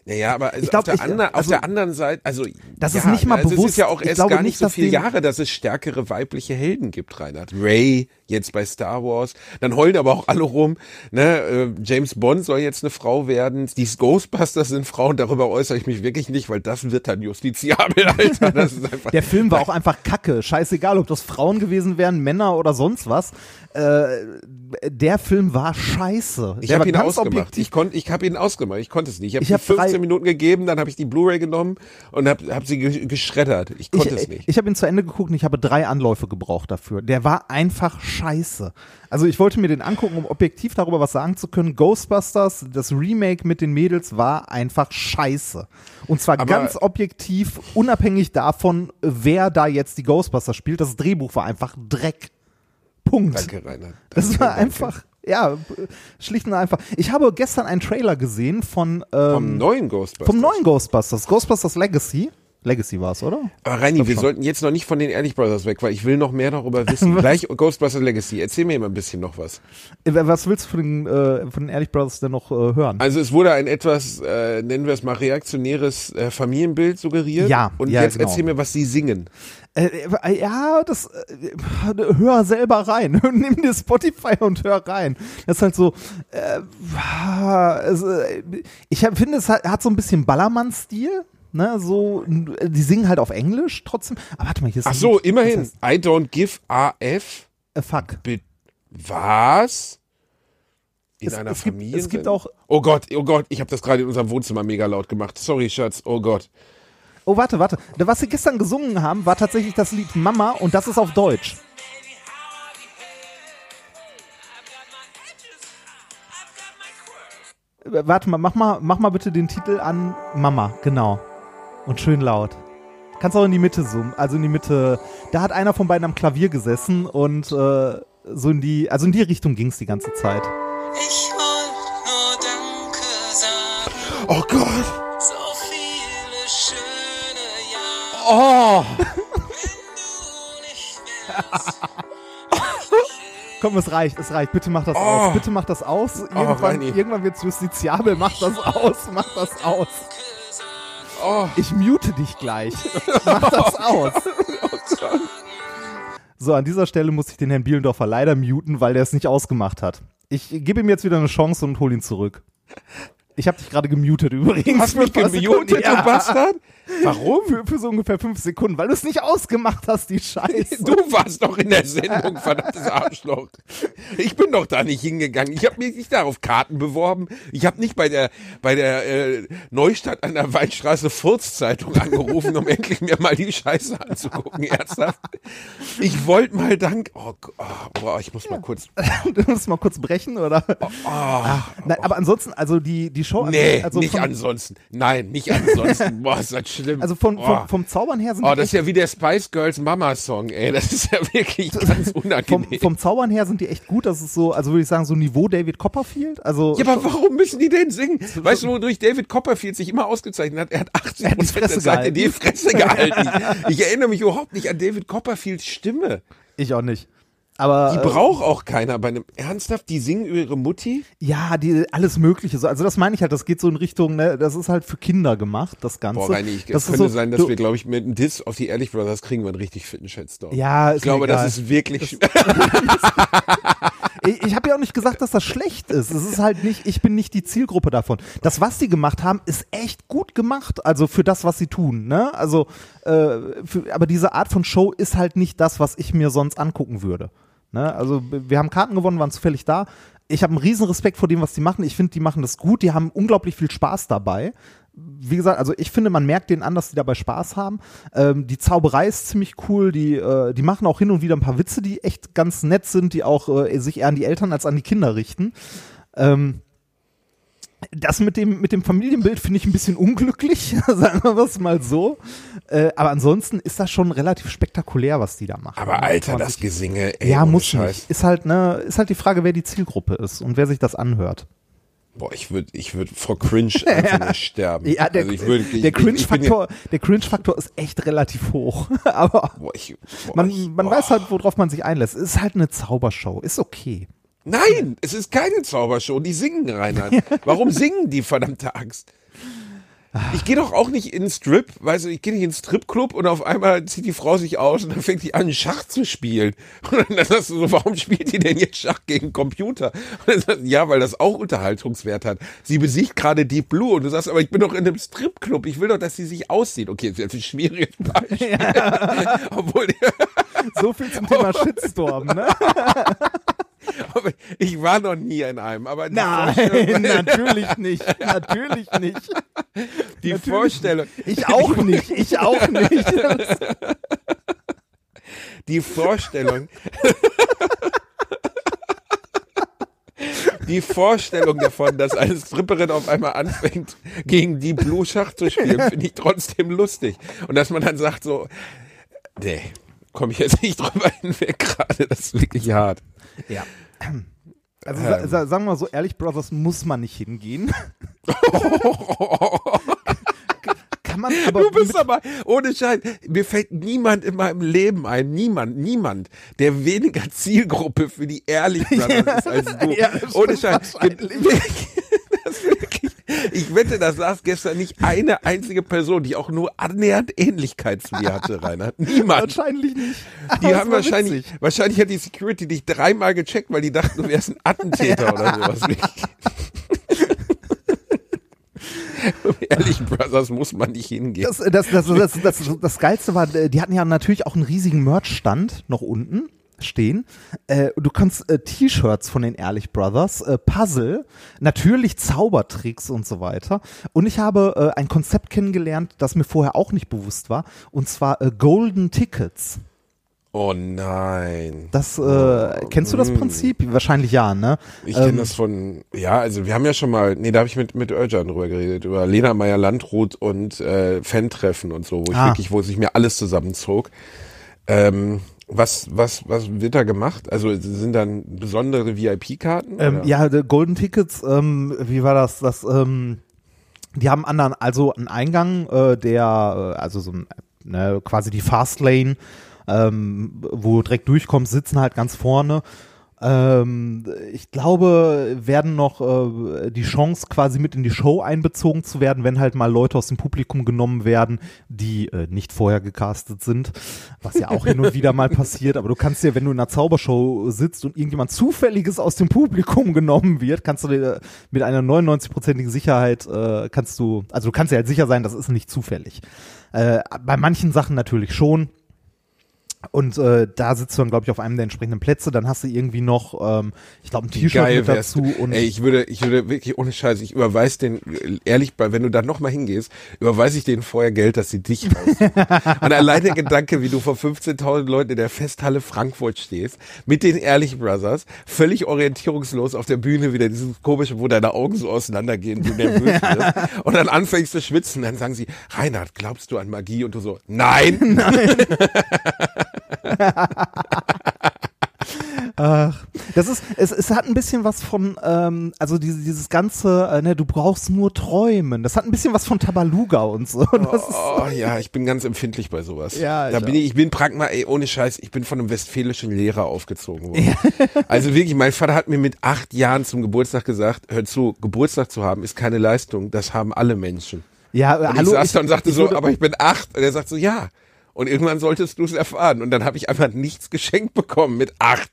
Naja, aber also Ich glaub, auf, der ich- ander, auf also, der anderen Seite, also das ja, ist nicht mal also Es ist bewusst. ja auch erst gar nicht so viele Jahre, dass es stärkere weibliche Helden gibt, Reinhard. Ray jetzt bei Star Wars, dann heulen aber auch alle rum. Ne, äh, James Bond soll jetzt eine Frau werden. Die Ghostbusters sind Frauen. Darüber äußere ich mich wirklich nicht, weil das wird dann justiziabel, <laughs> Alter. Das ist einfach. der Film war auch einfach kacke. Scheißegal, ob das Frauen gewesen wären, Männer oder sonst was. Äh, der Film war scheiße. Ich habe ihn ausgemacht. objektiv. Ich konnte, ich habe ihn ausgemacht. Ich konnte es nicht. Ich habe Ich hab 15 drei- Minuten gegeben, dann habe ich die Blu-ray genommen und habe hab sie ge geschreddert. Ich konnte es ich, nicht. ich habe ihn zu Ende geguckt und ich habe drei Anläufe gebraucht dafür. Der war einfach scheiße. Also ich wollte mir den angucken, um objektiv darüber was sagen zu können. Ghostbusters, das Remake mit den Mädels war einfach scheiße. Und zwar Aber- ganz objektiv, unabhängig davon, wer da jetzt die Ghostbusters spielt. Das Drehbuch war einfach Dreck. Punkt. Danke. Das Danke, war danke. einfach, ja, schlicht und einfach. Ich habe gestern einen Trailer gesehen von ähm, Vom neuen Ghostbusters. vom neuen Ghostbusters, Ghostbusters Legacy. Legacy war es, oder? Aber Reini, wir schon. sollten jetzt noch nicht von den Ehrlich Brothers weg, weil ich will noch mehr darüber <laughs> wissen. Gleich Ghostbusters Legacy. Erzähl mir mal ein bisschen noch was. Äh, Was willst du von den, äh, von den Ehrlich Brothers denn noch äh, hören? Also es wurde ein etwas, äh, nennen wir es mal, reaktionäres äh, Familienbild suggeriert. Ja, Und ja, jetzt genau. erzähl mir, was sie singen. Äh, äh, ja, das äh, hör selber rein. <laughs> Nimm dir Spotify und hör rein. Das ist halt so. Äh, äh, ich finde, es hat, hat so ein bisschen Ballermann-Stil. Ne, so, die singen halt auf Englisch trotzdem. Aber warte mal, hier ist Ach so, immerhin. Das I don't give AF. heißt, äh, fuck. Be was? In Es- einer es gibt- Familie? es gibt auch- Oh Gott, oh Gott, ich habe das gerade in unserem Wohnzimmer mega laut gemacht. Sorry, Schatz. Oh Gott. Oh, warte, warte. Was sie gestern gesungen haben, war tatsächlich das Lied Mama und das ist auf Deutsch. Äh, Warte mal, mach mal, mach mal bitte den Titel an Mama, genau. Und schön laut. Kannst auch in die Mitte zoomen, also in die Mitte. Da hat einer von beiden am Klavier gesessen und äh, so in die, also in die Richtung ging's die ganze Zeit. Ich wollte nur Danke sagen. Oh Gott. So viele schöne Jahre. Oh. Du nicht wärst. Komm, es reicht, es reicht. Bitte mach das Oh. aus. Bitte mach das aus. Irgendwann, Reini. irgendwann wird's justiziabel. Mach das aus. Mach das aus. Oh. Ich mute dich gleich. <laughs> Mach das aus. So, an dieser Stelle muss ich den Herrn Bielendorfer leider muten, weil der es nicht ausgemacht hat. Ich gebe ihm jetzt wieder eine Chance und hole ihn zurück. Ich habe dich gerade gemutet übrigens. Du hast mich ein paar gemutet, Sekunden. du Bastard? Warum? Für, für so ungefähr fünf Sekunden, weil du es nicht ausgemacht hast, die Scheiße. Du warst doch in der Sendung, verdammtes Arschloch. Ich bin doch da nicht hingegangen. Ich habe mich nicht darauf Karten beworben. Ich habe nicht bei der bei der äh, Neustadt an der Weinstraße Furzzeitung angerufen, um endlich mir mal die Scheiße anzugucken. Ernsthaft. Ich wollte mal dank. Oh, oh, boah, ich muss mal kurz. Du musst mal kurz brechen, oder? Ach, nein, aber ansonsten, also die, die Show. Nee, also nicht ansonsten. Nein, nicht ansonsten. <laughs> Boah, ist das schlimm. Also von, oh. vom, vom Zaubern her sind Oh, das ist ja wie der Spice Girls Mama Song, ey. Das ist ja wirklich <laughs> ganz vom, unangenehm. vom Zaubern her sind die echt gut. Das ist so, also würde ich sagen, so Niveau David Copperfield. Also Ja, aber warum müssen die denn singen? Weißt du, wodurch David Copperfield sich immer ausgezeichnet hat? Er hat 80 Er Prozent der gehalten. die Fresse gehalten. <laughs> Ich erinnere mich überhaupt nicht an David Copperfields Stimme. ich auch nicht. Aber Die äh, braucht auch keiner bei einem. Ernsthaft, die singen über ihre Mutti? ja, die alles Mögliche. So, also das meine ich halt. Das geht so in Richtung. Ne, das ist halt für Kinder gemacht. Das Ganze. Boah, Reini, ich, das könnte so, sein, dass du, wir, glaube ich, mit einem Diss auf die Ehrlich Brothers kriegen wir einen richtig fitten Shitstorm. Ja, ist ich glaube, egal. das ist wirklich. <laughs> <laughs> Ich, ich habe ja auch nicht gesagt, dass das schlecht ist. Es ist halt nicht, ich bin nicht die Zielgruppe davon. Das, was sie gemacht haben, ist echt gut gemacht. Also für das, was sie tun. Ne? Also, äh, für, aber diese Art von Show ist halt nicht das, was ich mir sonst angucken würde. Ne? Also wir haben Karten gewonnen, waren zufällig da. Ich habe einen riesen Respekt vor dem, was die machen. Ich finde, die machen das gut. Die haben unglaublich viel Spaß dabei. Wie gesagt, also ich finde, man merkt denen an, dass die dabei Spaß haben. Ähm, die Zauberei ist ziemlich cool. Die, äh, die machen auch hin und wieder ein paar Witze, die echt ganz nett sind, die auch äh, sich eher an die Eltern als an die Kinder richten. Ähm, das mit dem, mit dem Familienbild finde ich ein bisschen unglücklich, <laughs> sagen wir es mal so. Äh, aber ansonsten ist das schon relativ spektakulär, was die da machen. Aber Alter, das Gesinge, ey. Ja, muss Scheiß. nicht. Ist halt, ne, ist halt die Frage, wer die Zielgruppe ist und wer sich das anhört. Boah, ich würde ich würd vor Cringe <laughs> einfach nur sterben. Ja, der, also würd, ich, der Cringe-Faktor, der Cringe-Faktor ist echt relativ hoch. <laughs> aber Ja, boah, ich, boah, man, ich, man weiß halt, worauf man sich einlässt. Es ist halt eine Zaubershow. Ist okay. Nein, es ist keine Zaubershow. Die singen, Reinhard. <laughs> Warum singen die, verdammte Angst? Ich gehe doch auch nicht in den Strip, weißt du, ich gehe nicht in den Stripclub und auf einmal zieht die Frau sich aus und dann fängt die an, Schach zu spielen. <laughs> Und dann sagst du so, warum spielt die denn jetzt Schach gegen Computer? Und dann sagst du, ja, weil das auch Unterhaltungswert hat. Sie besiegt gerade Deep Blue und du sagst, aber ich bin doch in einem Stripclub, ich will doch, dass sie sich aussieht. Okay, das ist ein schwieriges Beispiel. <laughs> <laughs> Obwohl, So viel zum Thema Shitstorm, ne? Ich war noch nie in einem, aber Nein, <laughs> natürlich nicht. Natürlich nicht. die Natürlich Vorstellung, Ich auch nicht. Ich auch nicht. die Vorstellung, die Vorstellung davon, dass eine Stripperin auf einmal anfängt, gegen die Blue Schach zu spielen, <laughs> finde ich trotzdem lustig. Und dass man dann sagt so, nee, komme ich jetzt nicht drüber hinweg gerade, das ist wirklich hart. Ja. <clears throat> Also sa sa sagen wir mal so, ehrlich, Brothers muss man nicht hingehen. <laughs> kann man aber du bist aber, ohne Schein, mir fällt niemand in meinem Leben ein, niemand, niemand, der weniger Zielgruppe für die Ehrlich Brothers <laughs> ist als du. Ja, ohne Schein. <laughs> Das wirklich, ich wette, da saß gestern nicht eine einzige Person, die auch nur annähernd Ähnlichkeit zu dir hatte, Reinhard. Niemand. Wahrscheinlich nicht. Die haben wahrscheinlich, witzig. wahrscheinlich hat die Security dich dreimal gecheckt, weil die dachten, du wärst ein Attentäter <laughs> oder sowas. <laughs> Ehrlich, Brothers muss man nicht hingehen. Das, das, das, das, das, das Geilste war, die hatten ja natürlich auch einen riesigen Merch-Stand noch unten stehen. Äh, du kannst äh, T-Shirts von den Ehrlich Brothers, äh, Puzzle, natürlich Zaubertricks und so weiter. Und ich habe äh, ein Konzept kennengelernt, das mir vorher auch nicht bewusst war, und zwar äh, Golden Tickets. Oh nein. Das äh, kennst du das Prinzip? Wahrscheinlich ja, ne? Ich kenne Ähm, das von, ja, also wir haben ja schon mal, nee, da habe ich mit, mit Özcan drüber geredet, über Lena Meyer-Landrut und äh, Fan-Treffen und so, wo ich Ah. wirklich, wo sich mir alles zusammenzog. Ähm, was, was, was wird da gemacht? Also sind dann besondere VIP-Karten? Ähm, ja, die Golden Tickets, ähm, wie war das? Das, ähm, die haben anderen, also einen Eingang, äh, der, äh, also so ein, ne, quasi die Fastlane, ähm, wo du direkt durchkommst, sitzen halt ganz vorne. Ähm, ich glaube, werden noch äh, die Chance quasi mit in die Show einbezogen zu werden, wenn halt mal Leute aus dem Publikum genommen werden, die äh, nicht vorher gecastet sind, was ja auch hin und wieder mal passiert. Aber du kannst dir, wenn du in einer Zaubershow sitzt und irgendjemand zufälliges aus dem Publikum genommen wird, kannst du dir mit einer 99-prozentigen Sicherheit äh, kannst du, also du kannst dir halt sicher sein, das ist nicht zufällig. Äh, bei manchen Sachen natürlich schon. Und äh, da sitzt du dann, glaube ich, auf einem der entsprechenden Plätze. Dann hast du irgendwie noch, ähm, ich glaube, ein T-Shirt dazu. Und Ey, ich würde, ich würde wirklich ohne Scheiß, ich überweise den, ehrlich, wenn du da nochmal hingehst, überweise ich denen vorher Geld, dass sie dich. Und allein der Gedanke, wie du vor 15.000 Leuten in der Festhalle Frankfurt stehst, mit den Ehrlich Brothers, völlig orientierungslos auf der Bühne wieder dieses komische, wo deine Augen so auseinandergehen, du nervös <laughs> bist. Und dann anfängst zu schwitzen, dann sagen sie, Reinhard, glaubst du an Magie? Und du so, nein! <laughs> Ach, das ist, es, es hat ein bisschen was von, ähm, also diese, dieses ganze, äh, ne, du brauchst nur träumen. Das hat ein bisschen was von Tabaluga und so. Das ist, Oh ja, ich bin ganz empfindlich bei sowas. Ja, da ich bin ich, ich bin Pragma, ey, ohne Scheiß, ich bin von einem westfälischen Lehrer aufgezogen worden. <laughs> Also wirklich, mein Vater hat mir mit acht Jahren zum Geburtstag gesagt, hör zu, Geburtstag zu haben ist keine Leistung, das haben alle Menschen. ja, Und hallo. ich saß da und sagte ich so, würde- aber ich bin acht. Und er sagt so, ja. Und irgendwann solltest du es erfahren. Und dann habe ich einfach nichts geschenkt bekommen mit acht.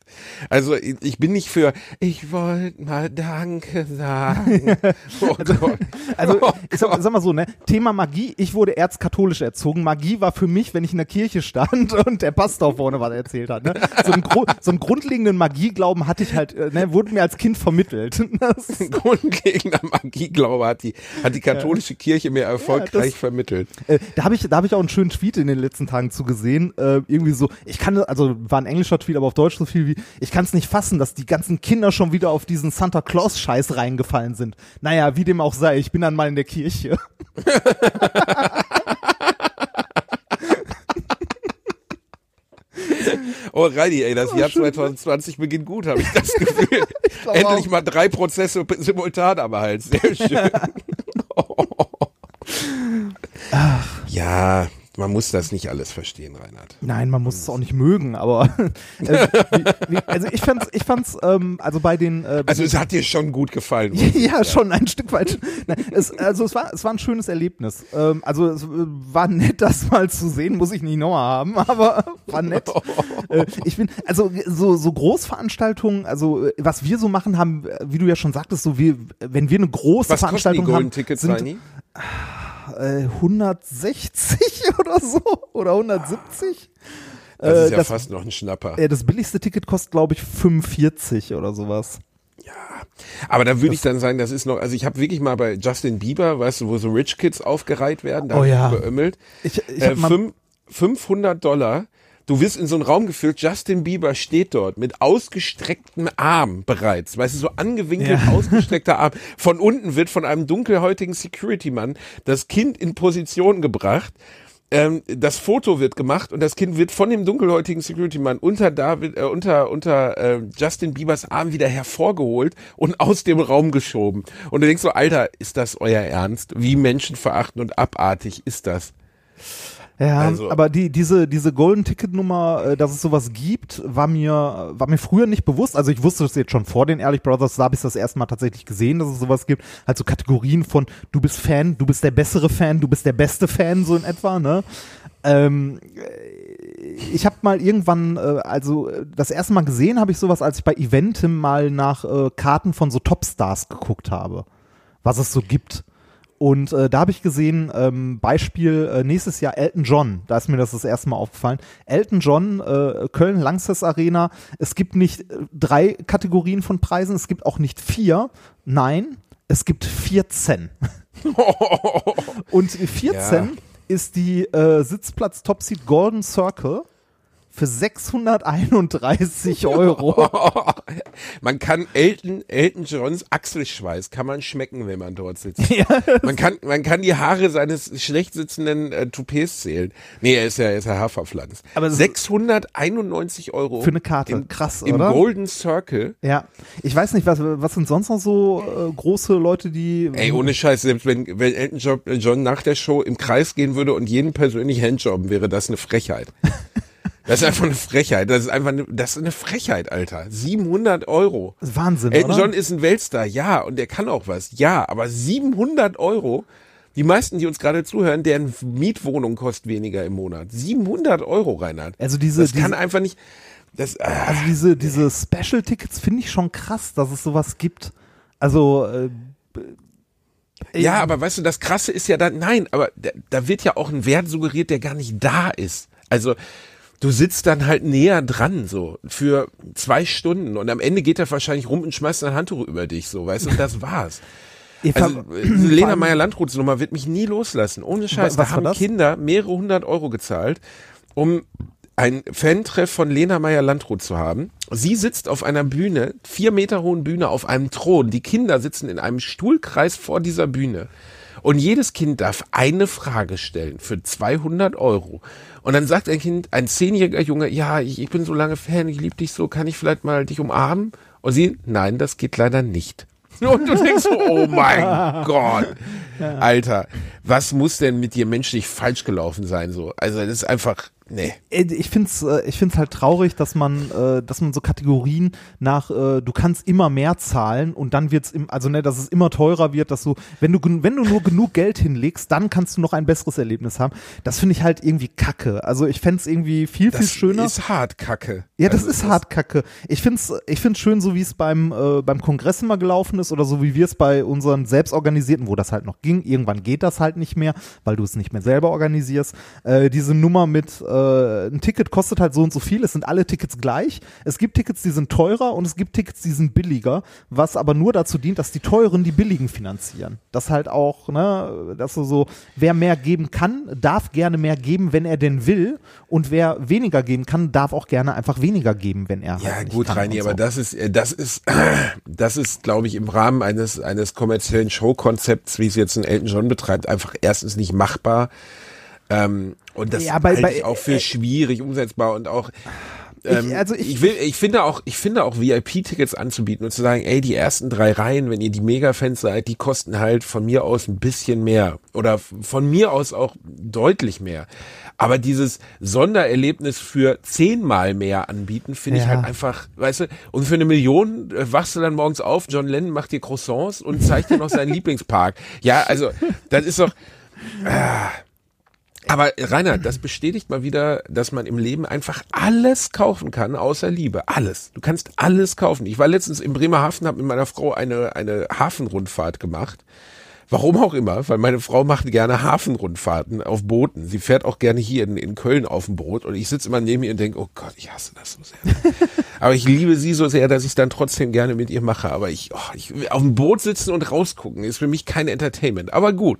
Also ich bin nicht für, ich wollte mal Danke sagen. <laughs> Oh Gott. Also, Oh ich sag, sag mal so, ne, Thema Magie, ich wurde erzkatholisch erzogen. Magie war für mich, wenn ich in der Kirche stand <laughs> und der Pastor vorne was erzählt hat. Ne? So, einen Gru so einen grundlegenden Magieglauben hatte ich halt, äh, ne, wurde mir als Kind vermittelt. <laughs> Das, grundlegender Magieglaube hat die, hat die katholische Kirche mir erfolgreich das- vermittelt. äh, da habe ich, da habe ich auch einen schönen Tweet in den letzten Tagen zu gesehen. Äh, irgendwie so, ich kann, also war ein englischer Tweet, aber auf Deutsch so viel wie, ich kann es nicht fassen, dass die ganzen Kinder schon wieder auf diesen Santa Claus Scheiß reingefallen sind. Naja, wie dem auch sei, ich bin dann mal in der Kirche. <laughs> Oh, Reini, ey, das Jahr 2020 beginnt gut, habe ich das <laughs> Gefühl. glaub Endlich auch. mal drei Prozesse simultan am Hals. Sehr schön. <laughs> Ja, man muss das nicht alles verstehen, Reinhard. Nein, man muss es auch nicht mögen, aber äh, <laughs> wie, wie, also ich fand's, ich fand's, ähm, also bei den, äh, Also es hat dir schon gut gefallen. <laughs> ja, schon ein Stück weit. Nein, es, also es war, es war ein schönes Erlebnis. Ähm, also es war nett, das mal zu sehen, muss ich nicht nochmal haben, <laughs> aber war nett. Äh, ich bin, also so, so Großveranstaltungen, also äh, was wir so machen, haben, äh, wie du ja schon sagtest, so wie, wenn wir eine große Was Veranstaltung Golden haben, Tickets, sind Reini? Äh, 160 <laughs> oder so oder 170. Das Äh, ist ja das- fast noch ein Schnapper. Äh, das billigste Ticket kostet, glaube ich, 45 oder sowas. Aber da würde ich dann sagen, das ist noch, also ich habe wirklich mal bei Justin Bieber, weißt du, wo so Rich Kids aufgereiht werden, da Oh ja. beömmelt. Ich, ich äh, hab mal, fünf- 500 Dollar. Du wirst in so einen Raum geführt, Justin Bieber steht dort mit ausgestrecktem Arm bereits, weißt du, so angewinkelt Ja. <laughs> ausgestreckter Arm. Von unten wird von einem dunkelhäutigen Security-Mann das Kind in Position gebracht. ähm, das Foto wird gemacht und das Kind wird von dem dunkelhäutigen Security-Mann unter David, äh, unter unter äh, Justin Biebers Arm wieder hervorgeholt und aus dem Raum geschoben. Und du denkst so, Alter, ist das euer Ernst? Wie menschenverachtend und abartig ist das? Ja, Also- aber die, diese, diese Golden Ticket Nummer, äh, dass es sowas gibt, war mir, war mir früher nicht bewusst. Also ich wusste das jetzt schon vor den Ehrlich Brothers, da habe ich das erste Mal tatsächlich gesehen, dass es sowas gibt. Halt so Kategorien von, du bist Fan, du bist der bessere Fan, du bist der beste Fan, so in etwa, ne? Ähm, äh, ich habe mal irgendwann, äh, also äh, das erste Mal gesehen habe ich sowas, als ich bei Eventim mal nach äh, Karten von so Topstars geguckt habe, was es so gibt. Und äh, da habe ich gesehen, ähm, Beispiel äh, nächstes Jahr Elton John, da ist mir das das erste Mal aufgefallen. Elton John, äh, Köln Langsess Arena, es gibt nicht äh, drei Kategorien von Preisen, es gibt auch nicht vier, nein, es gibt 14. <laughs> Und 14 Ja. ist die äh, Sitzplatz Top Seat Golden Circle für 631 Euro. <laughs> man kann Elton, Elton Johns Achselschweiß kann man schmecken, wenn man dort sitzt. <laughs> Man kann, man kann die Haare seines schlecht sitzenden äh, Toupets zählen. Nee, er ist ja, er ist ja Haferpflanz. Aber es- 691 Euro. Für eine Karte. Im, Krass, Im oder? Golden Circle. Ja, ich weiß nicht, was, was sind sonst noch so äh, große Leute, die. Ey, ohne Scheiß, selbst wenn, wenn Elton John, John nach der Show im Kreis gehen würde und jeden persönlich handjobben, wäre das eine Frechheit. <laughs> Das ist einfach eine Frechheit. Das ist einfach eine, das ist eine Frechheit, Alter. 700 Euro. Das ist Wahnsinn, Elton oder? John ist ein Weltstar, ja, und der kann auch was, ja, aber 700 Euro. Die meisten, die uns gerade zuhören, deren Mietwohnung kostet weniger im Monat. 700 Euro, Reinhard. Also diese- das kann diese- einfach nicht. Das, ah, Also diese, diese Special-Tickets finde ich schon krass, dass es sowas gibt. Also, äh, Ja, aber weißt du, das Krasse ist ja dann, nein, aber da, da wird ja auch ein Wert suggeriert, der gar nicht da ist. Also du sitzt dann halt näher dran, so, für zwei Stunden und am Ende geht er wahrscheinlich rum und schmeißt ein Handtuch über dich, so, weißt du, und das war's. <laughs> Also Lena Meyer-Landruths Nummer wird mich nie loslassen. Ohne Scheiß. was da haben das? Kinder mehrere hundert Euro gezahlt, um ein Fan-Treff von Lena Meyer-Landrut zu haben. Sie sitzt auf einer Bühne, vier Meter hohen Bühne, auf einem Thron. Die Kinder sitzen in einem Stuhlkreis vor dieser Bühne. Und jedes Kind darf eine Frage stellen für 200 Euro. Und dann sagt ein Kind, ein zehnjähriger Junge, ja, ich, ich bin so lange Fan, ich liebe dich so, kann ich vielleicht mal dich umarmen? Und sie, nein, das geht leider nicht. <laughs> Und du denkst so, oh mein <laughs> Gott. Alter, was muss denn mit dir menschlich falsch gelaufen sein so? Also das ist einfach, nee. Äh, ich find's, äh, ich find's halt traurig, dass man, äh, dass man so Kategorien nach, du kannst immer mehr zahlen und dann wird's im, also ne, dass es immer teurer wird, dass du, wenn du, wenn du nur genug Geld hinlegst, dann kannst du noch ein besseres Erlebnis haben. Das finde ich halt irgendwie kacke. Also ich fänd's irgendwie viel, viel Das schöner. ist hart kacke. Ja, das Also ist hart kacke. Ich find's, ich find's schön, so wie es beim, äh, beim Kongress immer gelaufen ist oder so wie wir es bei unseren selbstorganisierten, wo das halt noch ging. Irgendwann geht das halt nicht mehr, weil du es nicht mehr selber organisierst. Äh, diese Nummer mit, äh, ein Ticket kostet halt so und so viel. Es sind alle Tickets gleich. Es gibt Tickets, die sind teurer und es gibt Tickets, die sind billiger, was aber nur dazu dient, dass die teuren die billigen finanzieren. Das halt auch, ne, dass du so, wer mehr geben kann, darf gerne mehr geben, wenn er denn will. Und wer weniger geben kann, darf auch gerne einfach weniger geben, wenn er Ja, halt gut, kann Reini, und aber so. das ist, äh, das ist, <clears throat> das ist, glaube ich, im Rahmen eines, eines kommerziellen Showkonzepts, wie es jetzt ein Elton John betreibt, einfach erstens nicht machbar. Ähm, und das Ja, bei- halte bei- ich auch für äh, schwierig umsetzbar und auch, Ich- ähm, also ich, ich- will, ich finde auch, ich finde auch VIP-Tickets anzubieten und zu sagen, ey, die ersten drei Reihen, wenn ihr die Mega-Fans seid, die kosten halt von mir aus ein bisschen mehr oder von mir aus auch deutlich mehr. Aber dieses Sondererlebnis für zehnmal mehr anbieten, finde ich Ja. halt einfach, weißt du, und für eine Million äh, wachst du dann morgens auf, John Lennon macht dir Croissants und zeigt dir noch seinen <laughs> Lieblingspark. Ja, also, das ist doch, aber Rainer, das bestätigt mal wieder, dass man im Leben einfach alles kaufen kann, außer Liebe. Alles. Du kannst alles kaufen. Ich war letztens in Bremerhaven, habe mit meiner Frau eine, eine Hafenrundfahrt gemacht. Warum auch immer, weil meine Frau macht gerne Hafenrundfahrten auf Booten. Sie fährt auch gerne hier in, in Köln auf dem Boot und ich sitze immer neben ihr und denke, oh Gott, ich hasse das so sehr. Aber ich liebe sie so sehr, dass ich es dann trotzdem gerne mit ihr mache. Aber ich, oh, ich auf dem Boot sitzen und rausgucken ist für mich kein Entertainment. Aber gut,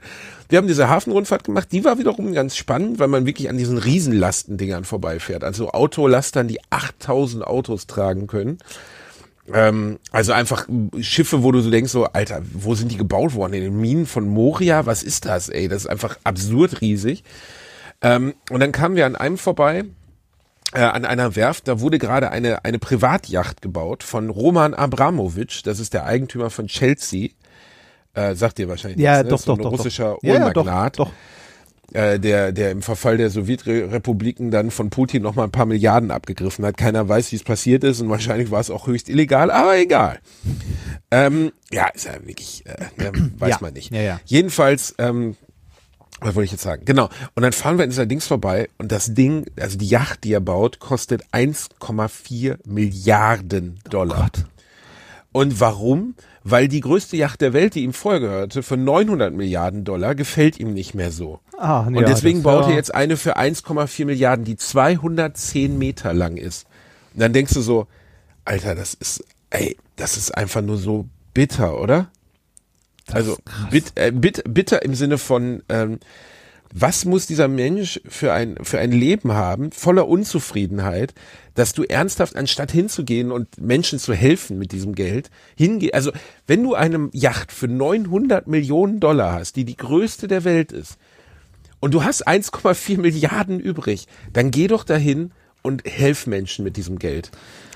wir haben diese Hafenrundfahrt gemacht. Die war wiederum ganz spannend, weil man wirklich an diesen Riesenlastendingern vorbeifährt. Also Autolastern, die 8000 Autos tragen können. Ähm, also einfach Schiffe, wo du so denkst, so, Alter, wo sind die gebaut worden? In den Minen von Moria? Was ist das, ey? Das ist einfach absurd riesig. Ähm, und dann kamen wir an einem vorbei, an einer Werft, da wurde gerade eine, eine Privatjacht gebaut von Roman Abramovic, das ist der Eigentümer von Chelsea. Äh, sagt ihr wahrscheinlich Ja, nichts, ne? doch, so doch, ein doch, doch. russischer Ja, doch, Ölmagnat, doch. Äh, der, der im Verfall der Sowjetrepubliken dann von Putin nochmal ein paar Milliarden abgegriffen hat. Keiner weiß, wie es passiert ist und wahrscheinlich war es auch höchst illegal, aber egal. Ähm, ja, ist ja wirklich, äh, ne, <clears throat> weiß Ja. man nicht. Ja. Jedenfalls, ähm, was wollte ich jetzt sagen? Genau. Und dann fahren wir in dieser Dings vorbei und das Ding, also die Yacht, die er baut, kostet 1,4 Milliarden Dollar. Und warum? Weil die größte Yacht der Welt, die ihm vorher gehörte, für 900 Milliarden Dollar, gefällt ihm nicht mehr so. Ah, Und ja, deswegen baut er jetzt eine für 1,4 Milliarden, die 210 Meter lang ist. Und dann denkst du so, Alter, das ist, ey, das ist einfach nur so bitter, oder? Also bit, äh, bit, bitter im Sinne von, ähm, was muss dieser Mensch für ein, für ein Leben haben, voller Unzufriedenheit, dass du ernsthaft, anstatt hinzugehen und Menschen zu helfen mit diesem Geld, hinge, also wenn du eine Yacht für 900 Millionen Dollar hast, die die größte der Welt ist, und du hast 1,4 Milliarden übrig, dann geh doch dahin und helf Menschen mit diesem Geld.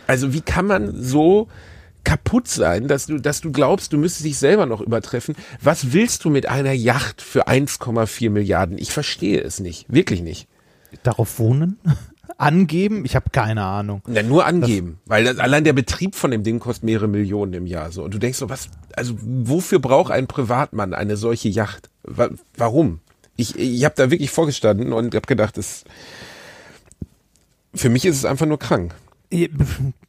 Also wie kann man so kaputt sein, dass du, dass du glaubst, du müsstest dich selber noch übertreffen. Was willst du mit einer Yacht für 1,4 Milliarden? Ich verstehe es nicht. Wirklich nicht. Darauf wohnen? <laughs> Angeben? Ich habe keine Ahnung. Na, nur angeben, weil das, allein der Betrieb von dem Ding kostet mehrere Millionen im Jahr so. Und du denkst so, was, also wofür braucht ein Privatmann eine solche Yacht? Wa warum? Ich, ich habe da wirklich vorgestanden und habe gedacht, das, für mich ist es einfach nur krank.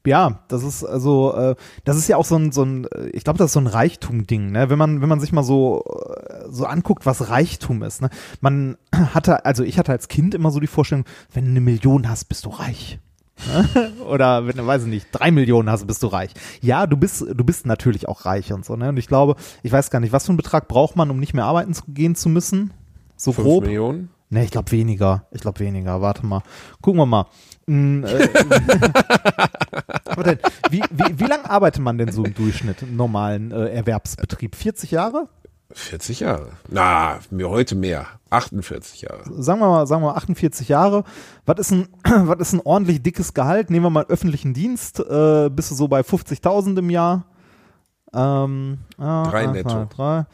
Ja, das ist also, äh, das ist ja auch so ein, so ein, ich glaube, das ist so ein Reichtum-Ding, ne? Wenn man, wenn man sich mal so, äh, so anguckt, was Reichtum ist, ne? Man <clears throat> hatte, also ich hatte als Kind immer so die Vorstellung, wenn du eine Million hast, bist du reich. Ne? <laughs> Oder wenn du, weiß ich nicht, drei Millionen hast, bist du reich. Ja, du bist, du bist natürlich auch reich und so, ne? Und ich glaube, ich weiß gar nicht, was für einen Betrag braucht man, um nicht mehr arbeiten zu gehen zu müssen? So Fünf grob? Millionen? Ne, ich glaube weniger. Ich glaube weniger. Warte mal. Gucken wir mal. Hm, äh, <laughs> denn, wie, wie, wie lange arbeitet man denn so im Durchschnitt im normalen äh, Erwerbsbetrieb? 40 Jahre? 40 Jahre. Na, mir heute mehr. 48 Jahre. Sagen wir mal, sagen wir mal 48 Jahre. Was ist ein, <clears throat> was ist ein ordentlich dickes Gehalt? Nehmen wir mal öffentlichen Dienst. Äh, bist du so bei 50.000 im Jahr? Ähm, ah, Drei netto. Drei.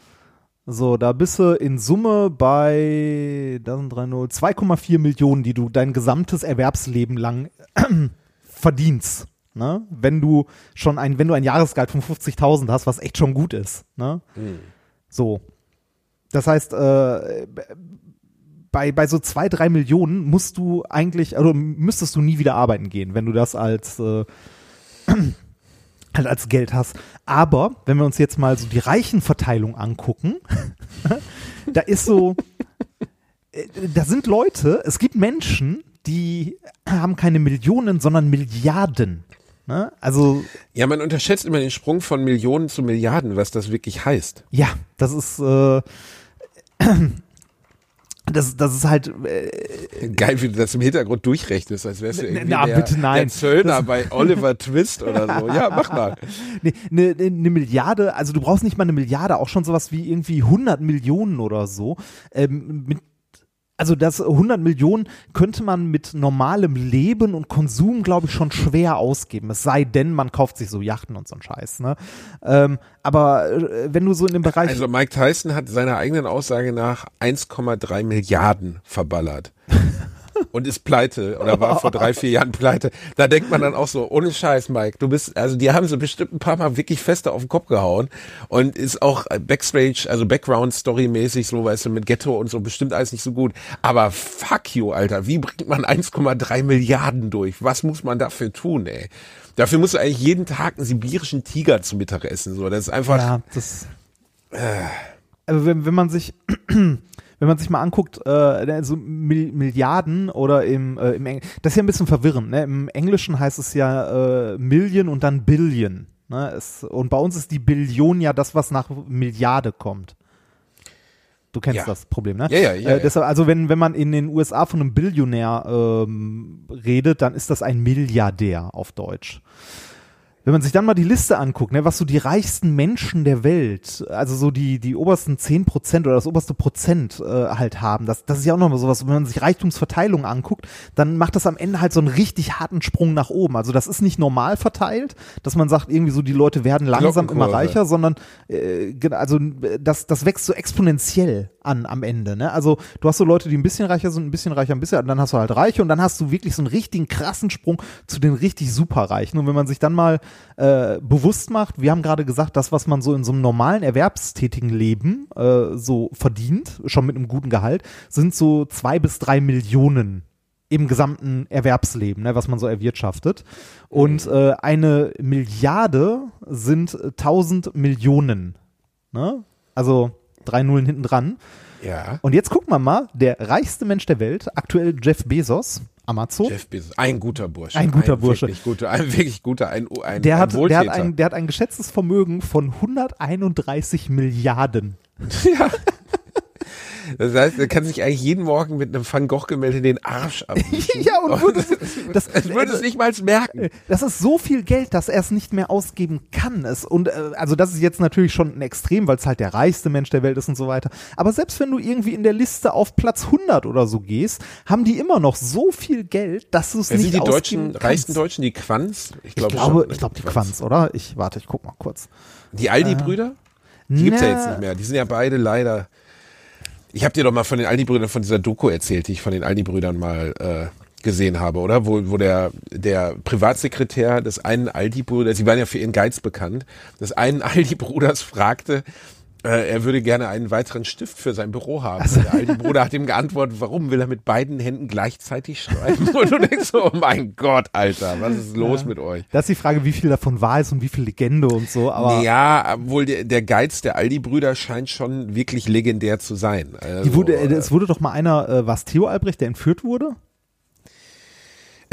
So, da bist du in Summe bei das sind 3,0, 2,4 Millionen, die du dein gesamtes Erwerbsleben lang <clears throat> verdienst. Ne? Wenn du schon ein, wenn du ein Jahresgehalt von 50.000 hast, was echt schon gut ist. Ne? So. Das heißt, äh, bei, bei so zwei, drei Millionen musst du eigentlich, also müsstest du nie wieder arbeiten gehen, wenn du das als, äh, <clears throat> halt als Geld hast. Aber wenn wir uns jetzt mal so die Reichenverteilung angucken, <laughs> da ist so, äh, da sind Leute, es gibt Menschen, die haben keine Millionen, sondern Milliarden. Ne? Also Ja, man unterschätzt immer den Sprung von Millionen zu Milliarden, was das wirklich heißt. Ja, das ist äh, <clears throat> das, das ist halt äh, Geil, wie du das im Hintergrund durchrechnest, als wärst du irgendwie Na, der, bitte nein. der Zöllner bei Oliver Twist oder so. <laughs> Ja, mach mal. eine ne, ne, ne Milliarde, also du brauchst nicht mal eine Milliarde, auch schon sowas wie irgendwie 100 Millionen oder so. Ähm, mit, also das 100 Millionen könnte man mit normalem Leben und Konsum, glaube ich, schon schwer ausgeben. Es sei denn, man kauft sich so Yachten und so ein Scheiß. Ne? Ähm, aber äh, wenn du so in dem Bereich Also Mike Tyson hat seiner eigenen Aussage nach 1,3 Milliarden verballert. <laughs> Und ist pleite oder war vor drei, vier Jahren pleite. Da denkt man dann auch so, ohne Scheiß, Mike, du bist, also die haben so bestimmt ein paar Mal wirklich fester auf den Kopf gehauen und ist auch äh, Backstage, also Background-Story-mäßig, so weißt du, mit Ghetto und so bestimmt alles nicht so gut. Aber fuck you, Alter, wie bringt man 1,3 Milliarden durch? Was muss man dafür tun, ey? Dafür musst du eigentlich jeden Tag einen sibirischen Tiger zu Mittag essen, so. Das ist einfach, Ja, das. Also wenn, wenn man sich, wenn man sich mal anguckt, äh, so Mil Milliarden oder im, äh, im Eng das ist ja ein bisschen verwirrend. Ne? Im Englischen heißt es ja äh, Million und dann Billion. Ne? Es, und bei uns ist die Billion ja das, was nach Milliarde kommt. Du kennst Ja. das Problem, ne? Ja, ja, ja, Äh, deshalb, also wenn, wenn man in den USA von einem Billionär ähm, redet, dann ist das ein Milliardär auf Deutsch. Wenn man sich dann mal die Liste anguckt, ne, was so die reichsten Menschen der Welt, also so die, die obersten 10 Prozent oder das oberste Prozent äh, halt haben, das, das ist ja auch nochmal sowas, wenn man sich Reichtumsverteilung angucgt, dann macht das am Ende halt so einen richtig harten Sprung nach oben. Also das ist nicht normal verteilt, dass man sagt, irgendwie so die Leute werden langsam immer reicher, sondern äh, also das, das wächst so exponentiell an am Ende. Ne? Also du hast so Leute, die ein bisschen reicher sind, ein bisschen reicher, ein bisschen, und dann hast du halt Reiche und dann hast du wirklich so einen richtigen krassen Sprung zu den richtig superreichen. Und wenn man sich dann mal äh, bewusst macht, wir haben gerade gesagt, das, was man so in so einem normalen erwerbstätigen Leben äh, so verdient, schon mit einem guten Gehalt, sind so zwei bis drei Millionen im gesamten Erwerbsleben, ne, was man so erwirtschaftet. Und äh, eine Milliarde sind 1000 Millionen. Ne? Also drei Nullen hinten dran. Ja. Und jetzt gucken wir mal, der reichste Mensch der Welt, aktuell Jeff Bezos, Amazon. Jeff Bezos, ein guter Bursche. Ein guter Bursche. Wirklich guter, ein wirklich guter, ein, ein, der, ein hat, der, Wohltäter. hat ein, der hat ein geschätztes Vermögen von 131 Milliarden. <laughs> das heißt, er kann sich eigentlich jeden Morgen mit einem Van Gogh-Gemälde den Arsch <laughs> abwischen. Ja, und würde, das, <laughs> Es würde es nicht mal merken. Das ist so viel Geld, dass er es nicht mehr ausgeben kann. Es, und äh, also das ist jetzt natürlich schon ein Extrem, weil es halt der reichste Mensch der Welt ist und so weiter. Aber selbst wenn du irgendwie in der Liste auf Platz 100 oder so gehst, haben die immer noch so viel Geld, dass du es nicht sind die ausgeben deutschen, kannst. reichsten Deutschen, die Quanz? Ich glaube, glaube, schon, ne? ich glaube die Quanz, oder? Ich warte, ich guck mal kurz. Die Aldi-Brüder? Die gibt's ja jetzt nicht mehr. Die sind ja beide leider. Ich habe dir doch mal von den Aldi-Brüdern, von dieser Doku erzählt, die ich von den Aldi-Brüdern mal äh, gesehen habe, oder? Wo, wo der, der Privatsekretär des einen Aldi-Bruders, sie waren ja für ihren Geiz bekannt, des einen <laughs> Aldi-Bruders fragte, er würde gerne einen weiteren Stift für sein Büro haben. Und Der Aldi-Bruder hat ihm geantwortet, warum will er mit beiden Händen gleichzeitig schreiben? Und du denkst so, oh mein Gott, Alter, was ist los mit euch? Das ist die Frage, wie viel davon wahr ist und wie viel Legende und so. Aber ja, wohl der, der Geiz der Aldi-Brüder scheint schon wirklich legendär zu sein. Also, wurde, äh, es wurde doch mal einer, äh, was Theo Albrecht, der entführt wurde?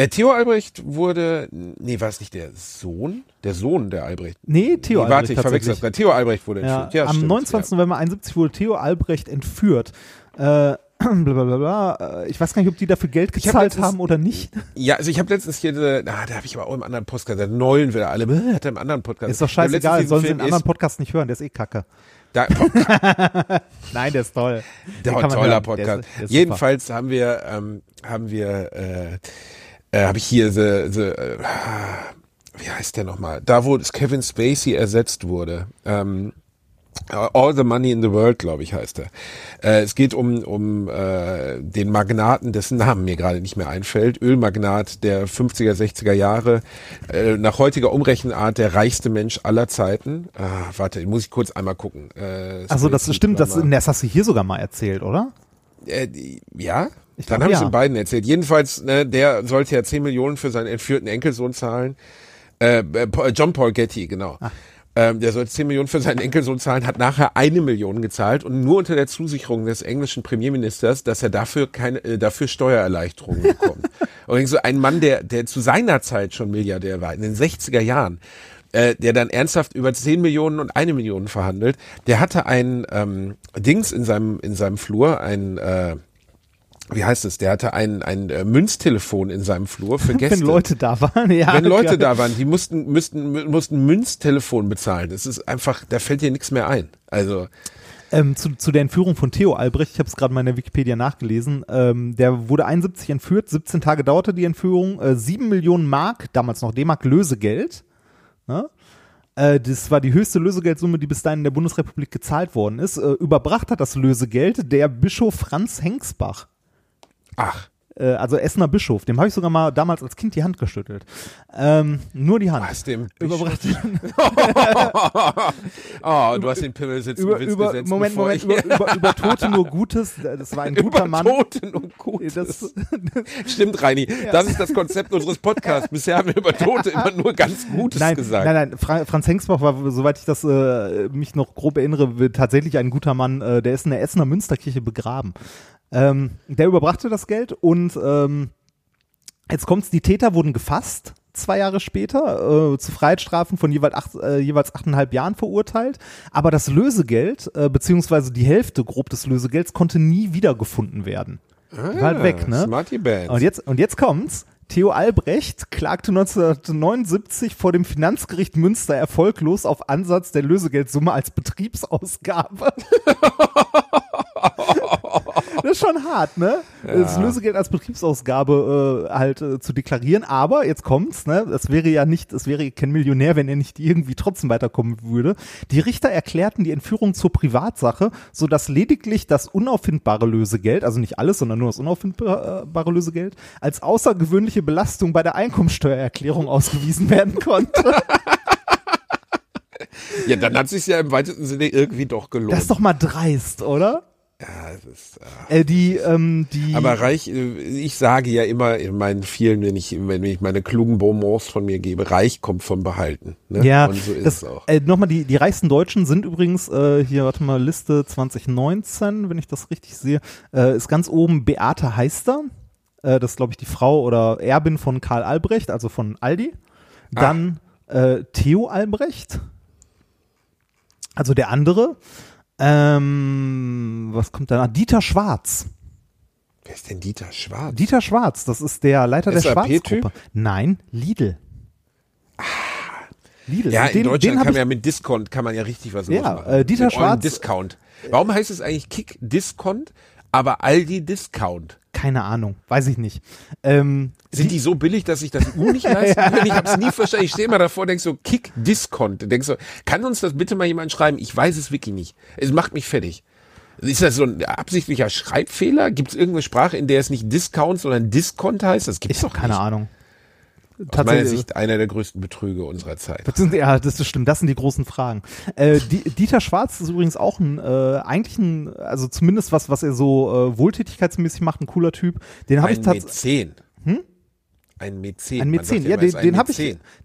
Äh, Theo Albrecht wurde, nee, war es nicht der Sohn? Der Sohn der Albrecht. Nee, Theo nee, Albrecht. warte, ich verwechsel das. Theo Albrecht wurde Ja, entführt. Ja, am stimmt, 29. November 71 wurde Theo Albrecht entführt. Äh, <clears throat> blablabla. Äh, Ich weiß gar nicht, ob die dafür Geld hab gezahlt letztens- haben oder nicht. Ja. ja, also ich habe letztens hier, diese, ah, da habe ich aber auch im anderen Podcast, der Neulen wieder alle, äh, hat er im anderen Podcast. Ist doch hab scheißegal, sollen sie den anderen Podcast nicht hören, der ist eh kacke. Da, <laughs> Nein, der ist toll. Der man toller. Podcast. Der ist- der ist Jedenfalls haben wir, ähm, haben wir, äh, äh, habe ich hier the, the, äh, wie heißt der nochmal? Da, wo es Kevin Spacey ersetzt wurde. Ähm, All the Money in the World, glaube ich, heißt er. Äh, es geht um, um äh, den Magnaten, dessen Namen mir gerade nicht mehr einfällt. Ölmagnat der 50er, 60er Jahre. Äh, nach heutiger Umrechenart der reichste Mensch aller Zeiten. Ah, warte, muss ich kurz einmal gucken. Äh, Also das stimmt, das, das hast du hier sogar mal erzählt, oder? Äh, ja? Ich Dann glaub, habe ich ja. den beiden erzählt. Jedenfalls, ne, der sollte ja 10 Millionen für seinen entführten Enkelsohn zahlen. Äh, äh, Paul- John Paul Getty, genau. Ah. Ähm, der sollte 10 Millionen für seinen Enkelsohn zahlen, hat nachher eine Million gezahlt und nur unter der Zusicherung des englischen Premierministers, dass er dafür keine, äh, dafür Steuererleichterungen bekommt. <laughs> und so ein Mann, der, der zu seiner Zeit schon Milliardär war, in den 60er Jahren, äh, der dann ernsthaft über 10 Millionen und eine Million verhandelt, der hatte ein ähm, Dings in seinem, in seinem Flur, ein, äh, wie heißt es, der hatte ein, ein äh, Münztelefon in seinem Flur für <laughs> Gäste. Wenn Leute da waren, ja. Wenn Leute da waren, die mussten, müssten, mü- mussten Münztelefon bezahlen. Das ist einfach, da fällt dir nichts mehr ein. Also, Ähm, zu, zu der Entführung von Theo Albrecht, ich habe es gerade mal in der Wikipedia nachgelesen, ähm, der wurde 71 entführt, 17 Tage dauerte die Entführung, äh, 7 Millionen Mark, damals noch D-Mark Lösegeld. Ne? Äh, das war die höchste Lösegeldsumme, die bis dahin in der Bundesrepublik gezahlt worden ist. Äh, überbracht hat das Lösegeld der Bischof Franz Hengsbach. Ach, Äh, also Essener Bischof, dem habe ich sogar mal damals als Kind die Hand geschüttelt. Ähm, nur die Hand. was dem Überbracht. <laughs> <laughs> oh, du hast den Pimmel sitzen über, Witz über, gesetzt, Moment, Moment, über, über, über Tote nur Gutes. Das war ein <laughs> guter über Mann. Toten und Gutes. Das, Stimmt, Reini. Das ist das Konzept unseres Podcasts. Bisher haben wir über Tote immer nur ganz Gutes nein, gesagt. nein, nein, Fra Franz Hengsbach war, soweit ich das äh, mich noch grob erinnere, tatsächlich ein guter Mann. Äh, der ist in der Essener Münsterkirche begraben. Ähm, der überbrachte das Geld und ähm, jetzt kommt's, die Täter wurden gefasst. Zwei Jahre später äh, zu Freiheitsstrafen von jeweils, acht, äh, jeweils achteinhalb Jahren verurteilt. Aber das Lösegeld, äh, beziehungsweise die Hälfte grob des Lösegelds, konnte nie wiedergefunden werden. Die war halt weg, ne? Smarty. Und jetzt, und jetzt kommt's. Theo Albrecht klagte 1979 vor dem Finanzgericht Münster erfolglos auf Ansatz der Lösegeldsumme als Betriebsausgabe. <laughs> <laughs> <laughs> das ist schon hart, ne? Das Lösegeld als Betriebsausgabe äh, halt äh, zu deklarieren, aber jetzt kommt's, ne? Es wäre ja nicht, es wäre kein Millionär, wenn er nicht irgendwie trotzdem weiterkommen würde. Die Richter erklärten die Entführung zur Privatsache, so dass lediglich das unauffindbare Lösegeld, also nicht alles, sondern nur das unauffindbare Lösegeld, als außergewöhnliche Belastung bei der Einkommensteuererklärung ausgewiesen werden konnte. <laughs> Ja, dann hat sich ja im weitesten Sinne irgendwie doch gelohnt. Das ist doch mal dreist, oder? Ja, das ist, äh, Äh, die, ähm, die. aber reich, äh, ich sage ja immer in meinen vielen, wenn ich, wenn ich meine klugen Bonbons von mir gebe, reich kommt vom Behalten. Ne? Ja, Und so ist das, es auch. äh, nochmal, die, die reichsten Deutschen sind übrigens, äh, hier, warte mal, Liste 2019, wenn ich das richtig sehe, äh, ist ganz oben Beate Heister. Äh, das ist, glaube ich, die Frau oder Erbin von Karl Albrecht, also von Aldi. Dann äh, Theo Albrecht, also der andere. Ähm, was kommt danach? Dieter Schwarz. Wer ist denn Dieter Schwarz? Dieter Schwarz, das ist der Leiter der? Schwarzgruppe. Nein, Lidl. Lidl. Ja, Den- in Deutschland den kann man ja mit Discount kann man ja richtig was Ja, losmachen. äh, Dieter Mit Schwarz- Discount. Warum heißt es eigentlich Kick Discount, aber Aldi Discount? Keine Ahnung, weiß ich nicht. Ähm, Sind die so billig, dass ich das U nicht leisten <laughs> kann? Ich habe es nie verstanden. Ich stehe mal davor, denk so, Kick Discount. Denk so, kann uns das bitte mal jemand schreiben? Ich weiß es wirklich nicht. Es macht mich fertig. Ist das so ein absichtlicher Schreibfehler? Gibt es irgendeine Sprache, in der es nicht Discount, sondern Discount heißt? Das gibt's ich doch keine nicht. Ahnung. Aus meiner Sicht einer der größten Betrüge unserer Zeit. Das sind, ja, das ist stimmt, das sind die großen Fragen. Äh, die, Dieter Schwarz ist übrigens auch ein, äh, eigentlich ein, also zumindest was, was er so äh, wohltätigkeitsmäßig macht, ein cooler Typ. Den habe ich Ein tatsächlich. Mäzen. Ein Mäzen. Ein Mäzen, ja, den, den habe ich,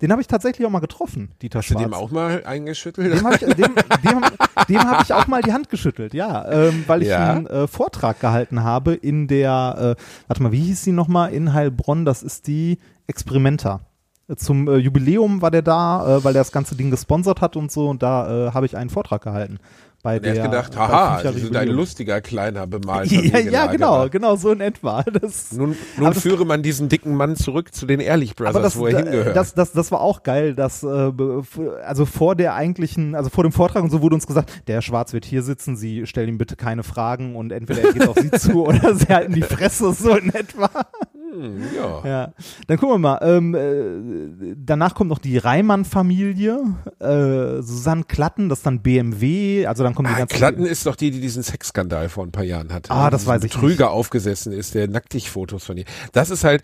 den habe ich tatsächlich auch mal getroffen, Dieter Hast du Schwarz. dem auch mal eingeschüttelt? Dem habe ich, dem, dem, dem hab ich auch mal die Hand geschüttelt, ja, ähm, weil ich Ja. einen äh, Vortrag gehalten habe in der, äh, warte mal, wie hieß sie nochmal, in Heilbronn, das ist die Experimenta. Zum äh, Jubiläum war der da, äh, weil der das ganze Ding gesponsert hat und so, und da äh, habe ich einen Vortrag gehalten. Bei Der der, hat gedacht, haha, Sie sind ein lustiger, kleiner, bemalter Ja, ja, genau, genau, so in etwa. <laughs> Das, Nun, nun Aber das- führe man diesen dicken Mann zurück zu den Ehrlich Brothers, das, wo er hingehört. das, das, das war auch geil, dass äh, also vor der eigentlichen, also vor dem Vortrag und so wurde uns gesagt, der Schwarz wird hier sitzen, Sie stellen ihm bitte keine Fragen und entweder er geht auf Sie <laughs> zu oder Sie halten die Fresse so in etwa. Hm, ja. Ja, dann gucken wir mal. Ähm, äh, danach kommt noch die Reimann-Familie, äh, Susanne Klatten, das ist dann BMW, also dann kommen die Ah, ganzen. Klatten ist doch die, die diesen Sexskandal vor ein paar Jahren hatte. Ah, ne? das weiß ich Betrüger aufgesessen ist, der nacktig Fotos von ihr. Das ist halt,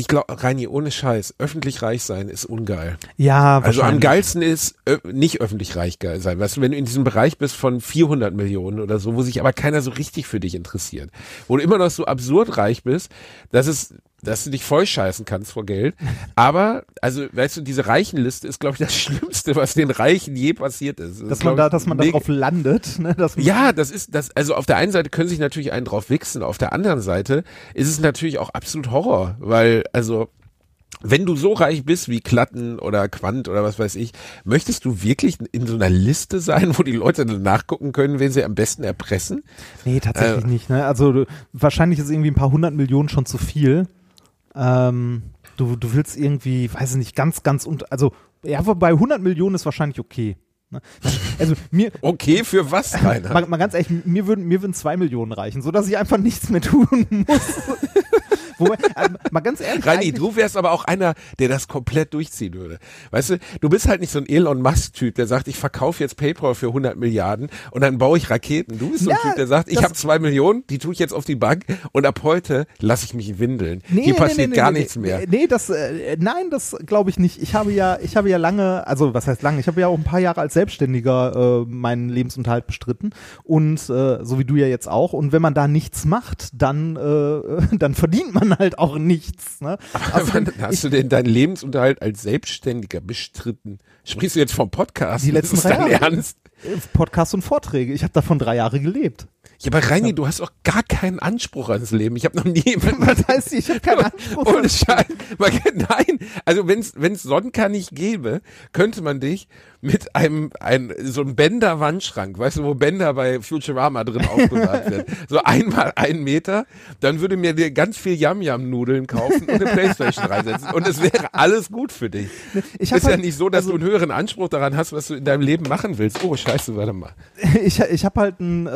ich glaube, Reini, ohne Scheiß, öffentlich reich sein ist ungeil. Ja, Also am geilsten ist ö nicht öffentlich reich geil sein. Weißt du, wenn du in diesem Bereich bist von 400 Millionen oder so, wo sich aber keiner so richtig für dich interessiert, wo du immer noch so absurd reich bist, dass es dass du dich voll scheißen kannst vor Geld. Aber, also, weißt du, diese Reichenliste ist, glaube ich, das <laughs> Schlimmste, was den Reichen je passiert ist. Das dass ist, man da, dass man da drauf landet, ne? Ja, das ist das. Also auf der einen Seite können sich natürlich einen drauf wichsen, auf der anderen Seite ist es natürlich auch absolut Horror, weil also wenn du so reich bist wie Klatten oder Quant oder was weiß ich, möchtest du wirklich in so einer Liste sein, wo die Leute dann nachgucken können, wen sie am besten erpressen? Nee, tatsächlich Äh. nicht. Ne? Also wahrscheinlich ist irgendwie ein paar hundert Millionen schon zu viel. Ähm, du, du willst irgendwie, weiß ich nicht, ganz, ganz und also ja, aber bei 100 Millionen ist wahrscheinlich okay. Ne? Also mir, <laughs> Okay, für was, <laughs> Rainer? mal, mal ganz ehrlich, mir würden mir würden zwei Millionen reichen, so dass ich einfach nichts mehr tun muss. <laughs> Wobei, äh, mal ganz ehrlich, Reini, du wärst aber auch einer, der das komplett durchziehen würde. Weißt du, du bist halt nicht so ein Elon Musk-Typ, der sagt, ich verkaufe jetzt PayPal für 100 Milliarden und dann baue ich Raketen. Du bist so ein Ja, Typ, der sagt, ich habe zwei Millionen, die tue ich jetzt auf die Bank und ab heute lasse ich mich windeln. Nee, Hier nee, passiert nee, gar nichts mehr. Nee, das, äh, nein, das glaube ich nicht. Ich habe ja, ich habe ja lange, also was heißt lange? Ich habe ja auch ein paar Jahre als Selbstständiger äh, meinen Lebensunterhalt bestritten und äh, so wie du ja jetzt auch. Und wenn man da nichts macht, dann, äh, <laughs> dann verdient man halt auch nichts. Ne? <laughs> Außerdem, Wann hast ich, du denn deinen Lebensunterhalt als Selbstständiger bestritten? Sprichst du jetzt vom Podcast? Die letzten ist drei Jahre. Ernst? Podcast und Vorträge. Ich habe davon drei Jahre gelebt. Ja, aber Reini, du hast auch gar keinen Anspruch ans Leben. Ich habe noch nie <laughs> Was heißt, ich habe keinen <laughs> Anspruch. Ohne kann- Nein, also wenn es Sonnenkar nicht gäbe, könnte man dich mit einem, ein, so einem Bänder-Wandschrank, weißt du, wo Bänder bei Futurama drin aufbewahrt werden. <laughs> So einmal einen Meter, dann würde mir dir ganz viel Yam-Yam-Nudeln kaufen und eine <laughs> Playstation reinsetzen und es wäre alles gut für dich. Ich ist ja halt- nicht so, dass du einen höheren Anspruch daran hast, was du in deinem Leben machen willst. Oh, scheiße, warte mal. <laughs> Ich, ich habe halt ein, äh,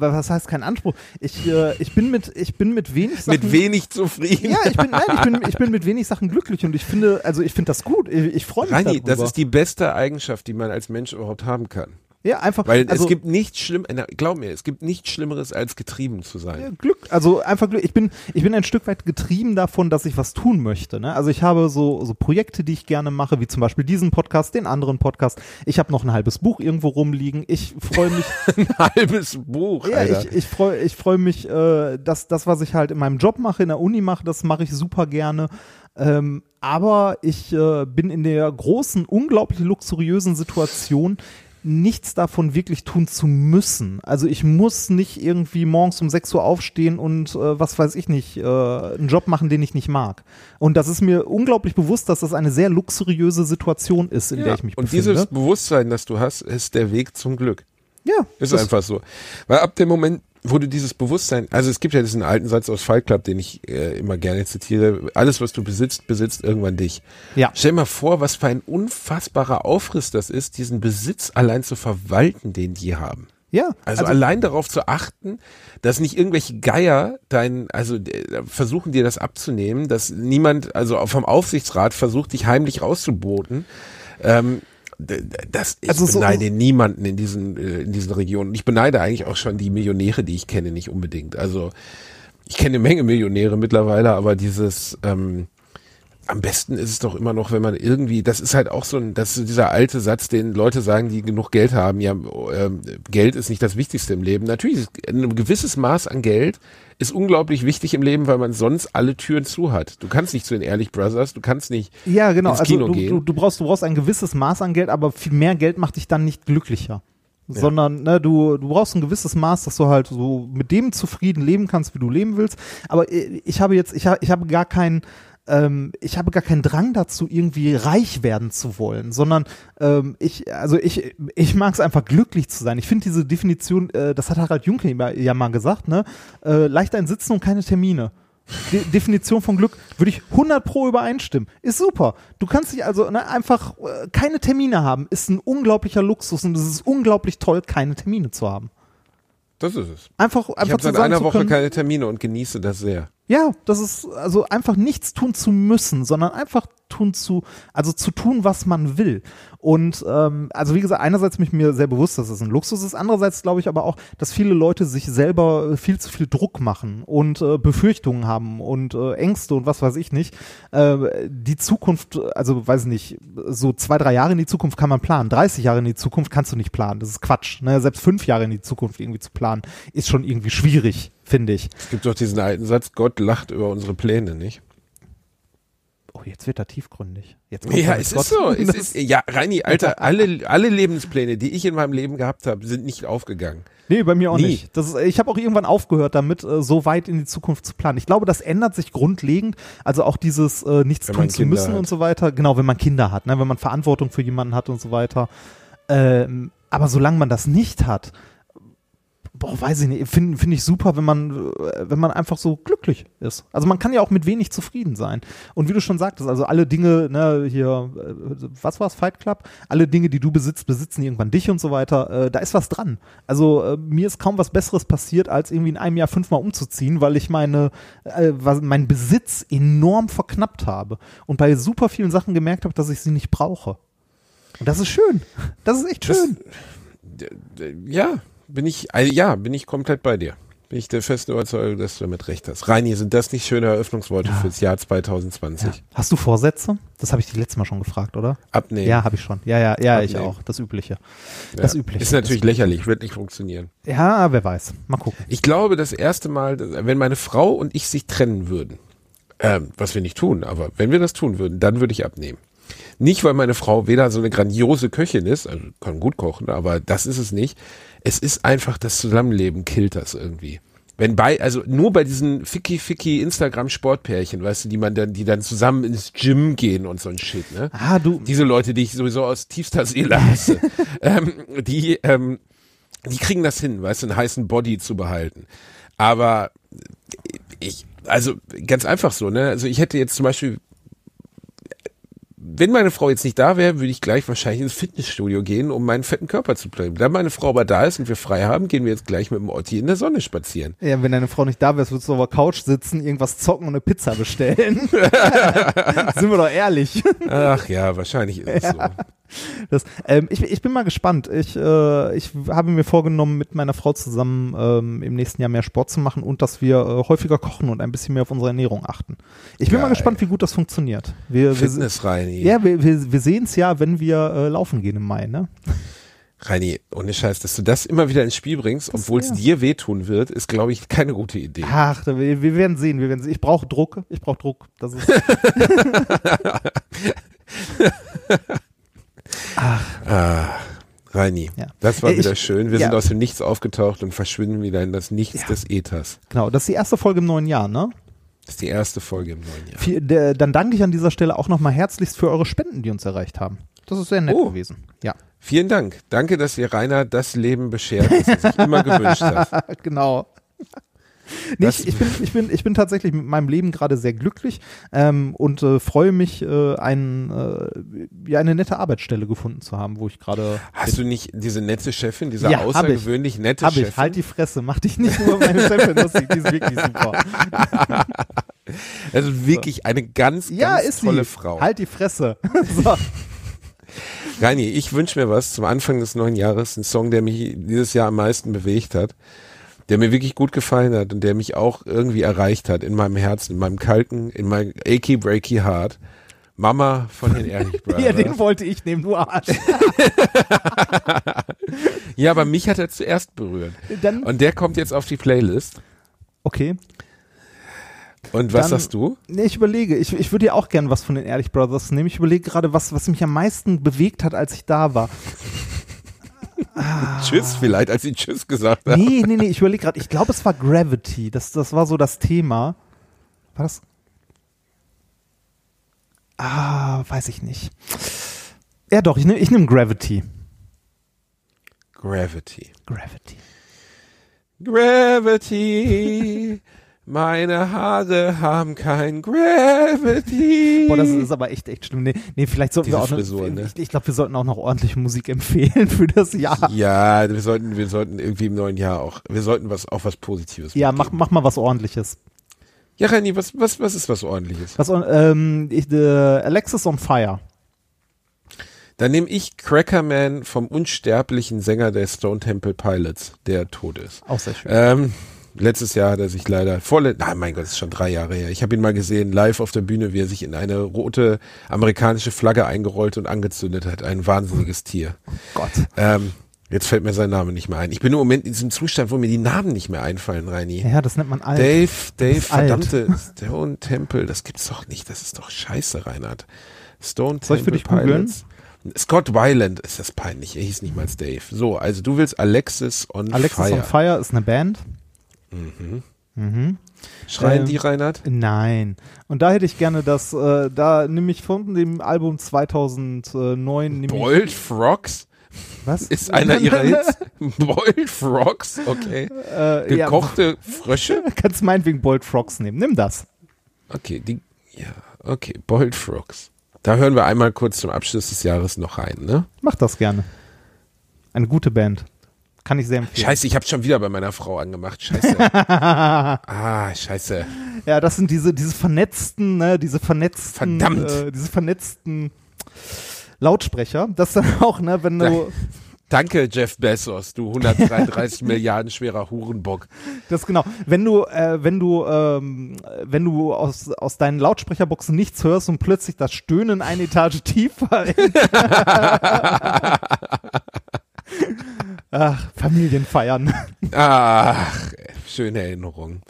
was heißt kein Anspruch? Ich, äh, ich bin mit, ich bin mit wenig Sachen. Mit wenig zufrieden. ja, ich bin, nein, ich bin, ich bin mit wenig Sachen glücklich und ich finde, also ich finde das gut. Ich, ich freue mich Rani, darüber. das ist die beste Eigenschaft, die man als Mensch überhaupt haben kann. Ja, einfach, Weil also, es gibt nichts schlimm, glaub mir, es gibt nichts Schlimmeres als getrieben zu sein. Ja, Glück, also einfach Glück. Ich bin, ich bin ein Stück weit getrieben davon, dass ich was tun möchte. Ne? Also ich habe so, so Projekte, die ich gerne mache, wie zum Beispiel diesen Podcast, den anderen Podcast. Ich habe noch ein halbes Buch irgendwo rumliegen. Ich freue mich, <laughs> Ein halbes Buch, ja, Alter. ich, ich freue ich freu mich, äh, dass das, was ich halt in meinem Job mache, in der Uni mache, das mache ich super gerne. Ähm, aber ich äh, bin in der großen, unglaublich luxuriösen Situation, nichts davon wirklich tun zu müssen. Also ich muss nicht irgendwie morgens um 6 Uhr aufstehen und äh, was weiß ich nicht, äh, einen Job machen, den ich nicht mag. Und das ist mir unglaublich bewusst, dass das eine sehr luxuriöse Situation ist, in der ich mich und befinde. dieses Bewusstsein, das du hast, ist der Weg zum Glück. ja, Ist einfach so. Weil ab dem Moment, wo du dieses Bewusstsein, also es gibt ja diesen alten Satz aus Fight Club, den ich äh, immer gerne zitiere, alles, was du besitzt, besitzt irgendwann dich. Ja. Stell dir mal vor, was für ein unfassbarer Aufriss das ist, diesen Besitz allein zu verwalten, den die haben. ja, Also, allein darauf zu achten, dass nicht irgendwelche Geier dein, also äh, versuchen dir das abzunehmen, dass niemand, also vom Aufsichtsrat versucht, dich heimlich rauszuboten. Ähm, das, ich Also so- beneide niemanden in diesen, äh, in diesen Regionen. Ich beneide eigentlich auch schon die Millionäre, die ich kenne, nicht unbedingt. Also ich kenne eine Menge Millionäre mittlerweile, aber dieses, ähm, am besten ist es doch immer noch, wenn man irgendwie, das ist halt auch so ein, das ist dieser alte Satz, den Leute sagen, die genug Geld haben, ja, ähm, Geld ist nicht das Wichtigste im Leben. Natürlich, ist ein gewisses Maß an Geld ist unglaublich wichtig im Leben, weil man sonst alle Türen zu hat. Du kannst nicht zu den Ehrlich Brothers, du kannst nicht Ja, genau. ins Also Kino du, gehen. du, du brauchst, du brauchst ein gewisses Maß an Geld, aber viel mehr Geld macht dich dann nicht glücklicher. Sondern ne, du, du brauchst ein gewisses Maß, dass du halt so mit dem zufrieden leben kannst, wie du leben willst. Aber äh, ich habe jetzt, ich habe, ich habe gar keinen, ähm, ich habe gar keinen Drang dazu, irgendwie reich werden zu wollen, sondern ähm, ich, also ich, ich mag es einfach glücklich zu sein. Ich finde diese Definition, äh, das hat Harald Junke ja- mal gesagt, ne, äh, leicht ein Sitzen und keine Termine. De Definition von Glück würde ich 100 pro übereinstimmen. Ist super. Du kannst dich also ne, einfach äh, keine Termine haben. Ist ein unglaublicher Luxus und es ist unglaublich toll, keine Termine zu haben. Das ist es. Einfach, Ich einfach habe zu seit einer Woche können, keine Termine und genieße das sehr. Ja, das ist also einfach nichts tun zu müssen, sondern einfach tun zu, also zu tun, was man will. Und ähm, also wie gesagt, einerseits bin ich mir sehr bewusst, dass es ein Luxus ist, andererseits glaube ich aber auch, dass viele Leute sich selber viel zu viel Druck machen und äh, Befürchtungen haben und äh, Ängste und was weiß ich nicht. Äh, die Zukunft, also weiß ich nicht, so zwei, drei Jahre in die Zukunft kann man planen, 30 Jahre in die Zukunft kannst du nicht planen, das ist Quatsch. Ne? Selbst fünf Jahre in die Zukunft irgendwie zu planen, ist schon irgendwie schwierig, finde ich. Es gibt doch diesen alten Satz, Gott lacht über unsere Pläne, nicht? Oh, jetzt wird er tiefgründig. Jetzt Ja, es Gott. ist so. Es <laughs> ist, ja, Reini, Alter, alle, alle Lebenspläne, die ich in meinem Leben gehabt habe, sind nicht aufgegangen. Nee, bei mir auch Nie. nicht. Ist, ich habe auch irgendwann aufgehört, damit äh, so weit in die Zukunft zu planen. Ich glaube, das ändert sich grundlegend. Also auch dieses äh, nichts Wenn tun zu Kinder müssen hat. und so weiter. Genau, wenn man Kinder hat, ne? wenn man Verantwortung für jemanden hat und so weiter. Ähm, aber solange man das nicht hat, boah, weiß ich nicht, finde find ich super, wenn man, wenn man einfach so glücklich ist. Also man kann ja auch mit wenig zufrieden sein. Und wie du schon sagtest, also alle Dinge, ne, hier, äh, was war's, Fight Club? Alle Dinge, die du besitzt, besitzen irgendwann dich und so weiter. Äh, da ist was dran. Also äh, mir ist kaum was Besseres passiert, als irgendwie in einem Jahr fünfmal umzuziehen, weil ich meine, äh, meinen Besitz enorm verknappt habe. Und bei super vielen Sachen gemerkt habe, dass ich sie nicht brauche. Und das ist schön. Das ist echt Das- schön. D- d- Ja, bin ich, also ja, bin ich komplett bei dir. Bin ich der festen Überzeugung, dass du damit recht hast. Reini, sind das nicht schöne Eröffnungsworte fürs Jahr 2020? Hast du Vorsätze? Das habe ich dich letztes Mal schon gefragt, oder? Abnehmen. Ja, habe ich schon. Ja, ja, ja, ich Abnehmen. auch. Das Übliche. Ja. Das Übliche. Ist natürlich lächerlich, wird nicht funktionieren. Ja, wer weiß. Mal gucken. Ich glaube, das erste Mal, wenn meine Frau und ich sich trennen würden, ähm, was wir nicht tun, aber wenn wir das tun würden, dann würde ich abnehmen. Nicht, weil meine Frau weder so eine grandiose Köchin ist, also kann gut kochen, aber das ist es nicht. Es ist einfach das Zusammenleben killt das irgendwie. Wenn bei, also nur bei diesen ficky ficky Instagram Sportpärchen, weißt du, die man dann, die dann zusammen ins Gym gehen und so ein Shit, ne? Ah, du, Diese Leute, die ich sowieso aus tiefster Seele hasse, <laughs> ähm, die, ähm, die kriegen das hin, weißt du, einen heißen Body zu behalten. Aber ich, also ganz einfach so, ne? Also ich hätte jetzt zum Beispiel, wenn meine Frau jetzt nicht da wäre, würde ich gleich wahrscheinlich ins Fitnessstudio gehen, um meinen fetten Körper zu bleiben. Da meine Frau aber da ist und wir frei haben, gehen wir jetzt gleich mit dem Otti in der Sonne spazieren. ja, wenn deine Frau nicht da wäre, würdest du auf der Couch sitzen, irgendwas zocken und eine Pizza bestellen. <laughs> Sind wir doch ehrlich. Ach ja, wahrscheinlich ist es so. Das, ähm, ich, ich bin mal gespannt. Ich, äh, ich habe mir vorgenommen, mit meiner Frau zusammen ähm, im nächsten Jahr mehr Sport zu machen und dass wir äh, häufiger kochen und ein bisschen mehr auf unsere Ernährung achten. Ich bin mal Geil. gespannt, wie gut das funktioniert. Wir, wir, Fitness Reini. ja, wir, wir, wir sehen es ja, wenn wir äh, laufen gehen im Mai, ne? Reini, ohne Scheiß, dass du das immer wieder ins Spiel bringst, obwohl es ja. dir wehtun wird, ist, glaube ich, keine gute Idee. Ach, wir, wir werden sehen, wir werden sehen. Ich brauche Druck, ich brauche Druck. Das ist, <laughs> <laughs> Ah, Reini, Ja. das war Äh, ich- wieder schön. Wir ja. sind aus dem Nichts aufgetaucht und verschwinden wieder in das Nichts des Äthers. genau, das ist die erste Folge im neuen Jahr, ne? Das ist die erste Folge im neuen Jahr. Viel, der, dann danke ich an dieser Stelle auch nochmal herzlichst für eure Spenden, die uns erreicht haben. Das ist sehr nett Oh. gewesen. Ja, Vielen Dank. Danke, dass ihr Rainer das Leben beschert, das er sich immer gewünscht hat. <laughs> genau. Das- ich, bin, ich, bin, ich bin tatsächlich mit meinem Leben gerade sehr glücklich ähm, und äh, freue mich, äh, ein, äh, ja, eine nette Arbeitsstelle gefunden zu haben, wo ich gerade. Hast du nicht diese nette Chefin, diese Ja, hab ich. außergewöhnlich nette Hab Chefin? ich, halt die Fresse, mach dich nicht nur meine Chefin lustig, die ist wirklich super. <laughs> also wirklich eine ganz, Ja, ganz ist tolle sie. Frau. Halt die Fresse. <laughs> so. Reini, ich wünsche mir was zum Anfang des neuen Jahres, ein Song, der mich dieses Jahr am meisten bewegt hat, der mir wirklich gut gefallen hat und der mich auch irgendwie erreicht hat in meinem Herzen, in meinem kalten, in meinem achy breaky heart. Mama von den Ehrlich Brothers. <laughs> Ja, den wollte ich nehmen, du Arsch. <laughs> ja, aber mich hat er zuerst berührt. Dann, Und der kommt jetzt auf die Playlist. okay. Und was Dann- sagst du? Nee, ich überlege. Ich, ich würde ja auch gern was von den Ehrlich Brothers nehmen. Ich überlege gerade, was, was mich am meisten bewegt hat, als ich da war. <laughs> Tschüss vielleicht, als sie Tschüss gesagt hat. Nee, nee, nee, ich überlege gerade. Ich glaube, es war Gravity. Das, das war so das Thema. War das? Ah, weiß ich nicht. Ja, doch, ich nehme ich nehm Gravity. Gravity. Gravity. Gravity. Meine Haare haben kein Gravity. Boah, das ist aber echt, echt schlimm. Nee, nee vielleicht sollten Diese wir auch Frisur, noch, ne? ich, ich glaube, wir sollten auch noch ordentliche Musik empfehlen für das Jahr. Ja, wir sollten, wir sollten irgendwie im neuen Jahr auch, wir sollten was, auch was Positives Ja, mach, mach mal was ordentliches. Ja, Reini, was, was, was ist was ordentliches? Was, ähm, ich, äh, Alexis on Fire. Dann nehme ich Crackerman vom unsterblichen Sänger der Stone Temple Pilots, der tot ist. Auch sehr schön. Ähm, letztes Jahr hat er sich leider, vorle nein, mein Gott, das ist schon drei Jahre her. Ich habe ihn mal gesehen, live auf der Bühne, wie er sich in eine rote amerikanische Flagge eingerollt und angezündet hat. Ein wahnsinniges Tier. Gott. Ähm, jetzt fällt mir sein Name nicht mehr ein. Ich bin im Moment in diesem Zustand, wo mir die Namen nicht mehr einfallen, Reini. Ja, das nennt man alt. Dave, Dave, ist alt. verdammte Stone Temple, das gibt's doch nicht, das ist doch scheiße, Reinhard. Stone Soll ich für Temple dich? Pilots. Scott Weiland ist das peinlich, er hieß nicht mal Dave. So, also du willst Alexis on Alexis Fire. on Fire ist eine Band. Schreien Ähm, die, Reinhard? Nein. Und da hätte ich gerne das, äh, da nehme ich von dem Album 2009, nehme ich, Boiled Frogs was? ist einer <laughs> ihrer Hits. Boiled Frogs, okay. äh, ja, Gekochte Frösche? <laughs> kannst meinetwegen Bold Frogs nehmen. Nimm das. Okay, die, ja, okay, Boiled Frogs. Da hören wir einmal kurz zum Abschluss des Jahres noch rein, ne? Mach das gerne. Eine gute Band. Kann ich sehr empfehlen. Scheiße, ich hab's schon wieder bei meiner Frau angemacht. Scheiße. <laughs> ah, scheiße. Ja, das sind diese, diese vernetzten, ne, diese vernetzten, Verdammt. Äh, diese vernetzten Lautsprecher. Das dann <laughs> auch, ne, wenn du, Danke, Jeff Bezos, du 133 <laughs> Milliarden schwerer Hurenbock. das genau, wenn du, äh, wenn du, ähm, wenn du aus, aus deinen Lautsprecherboxen nichts hörst und plötzlich das Stöhnen eine Etage tiefer. Ach, Familienfeiern. Ach, schöne Erinnerung.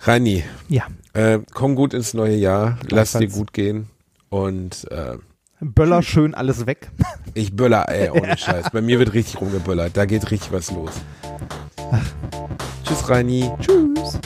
Rani, Ja. äh, komm gut ins neue Jahr, lass dir gut gehen und äh, Böller schön alles weg. ich böller, ey, <laughs> ohne Scheiß. Bei mir wird richtig rumgeböllert, da geht richtig was los. Tschüss, Reini. Tschüss.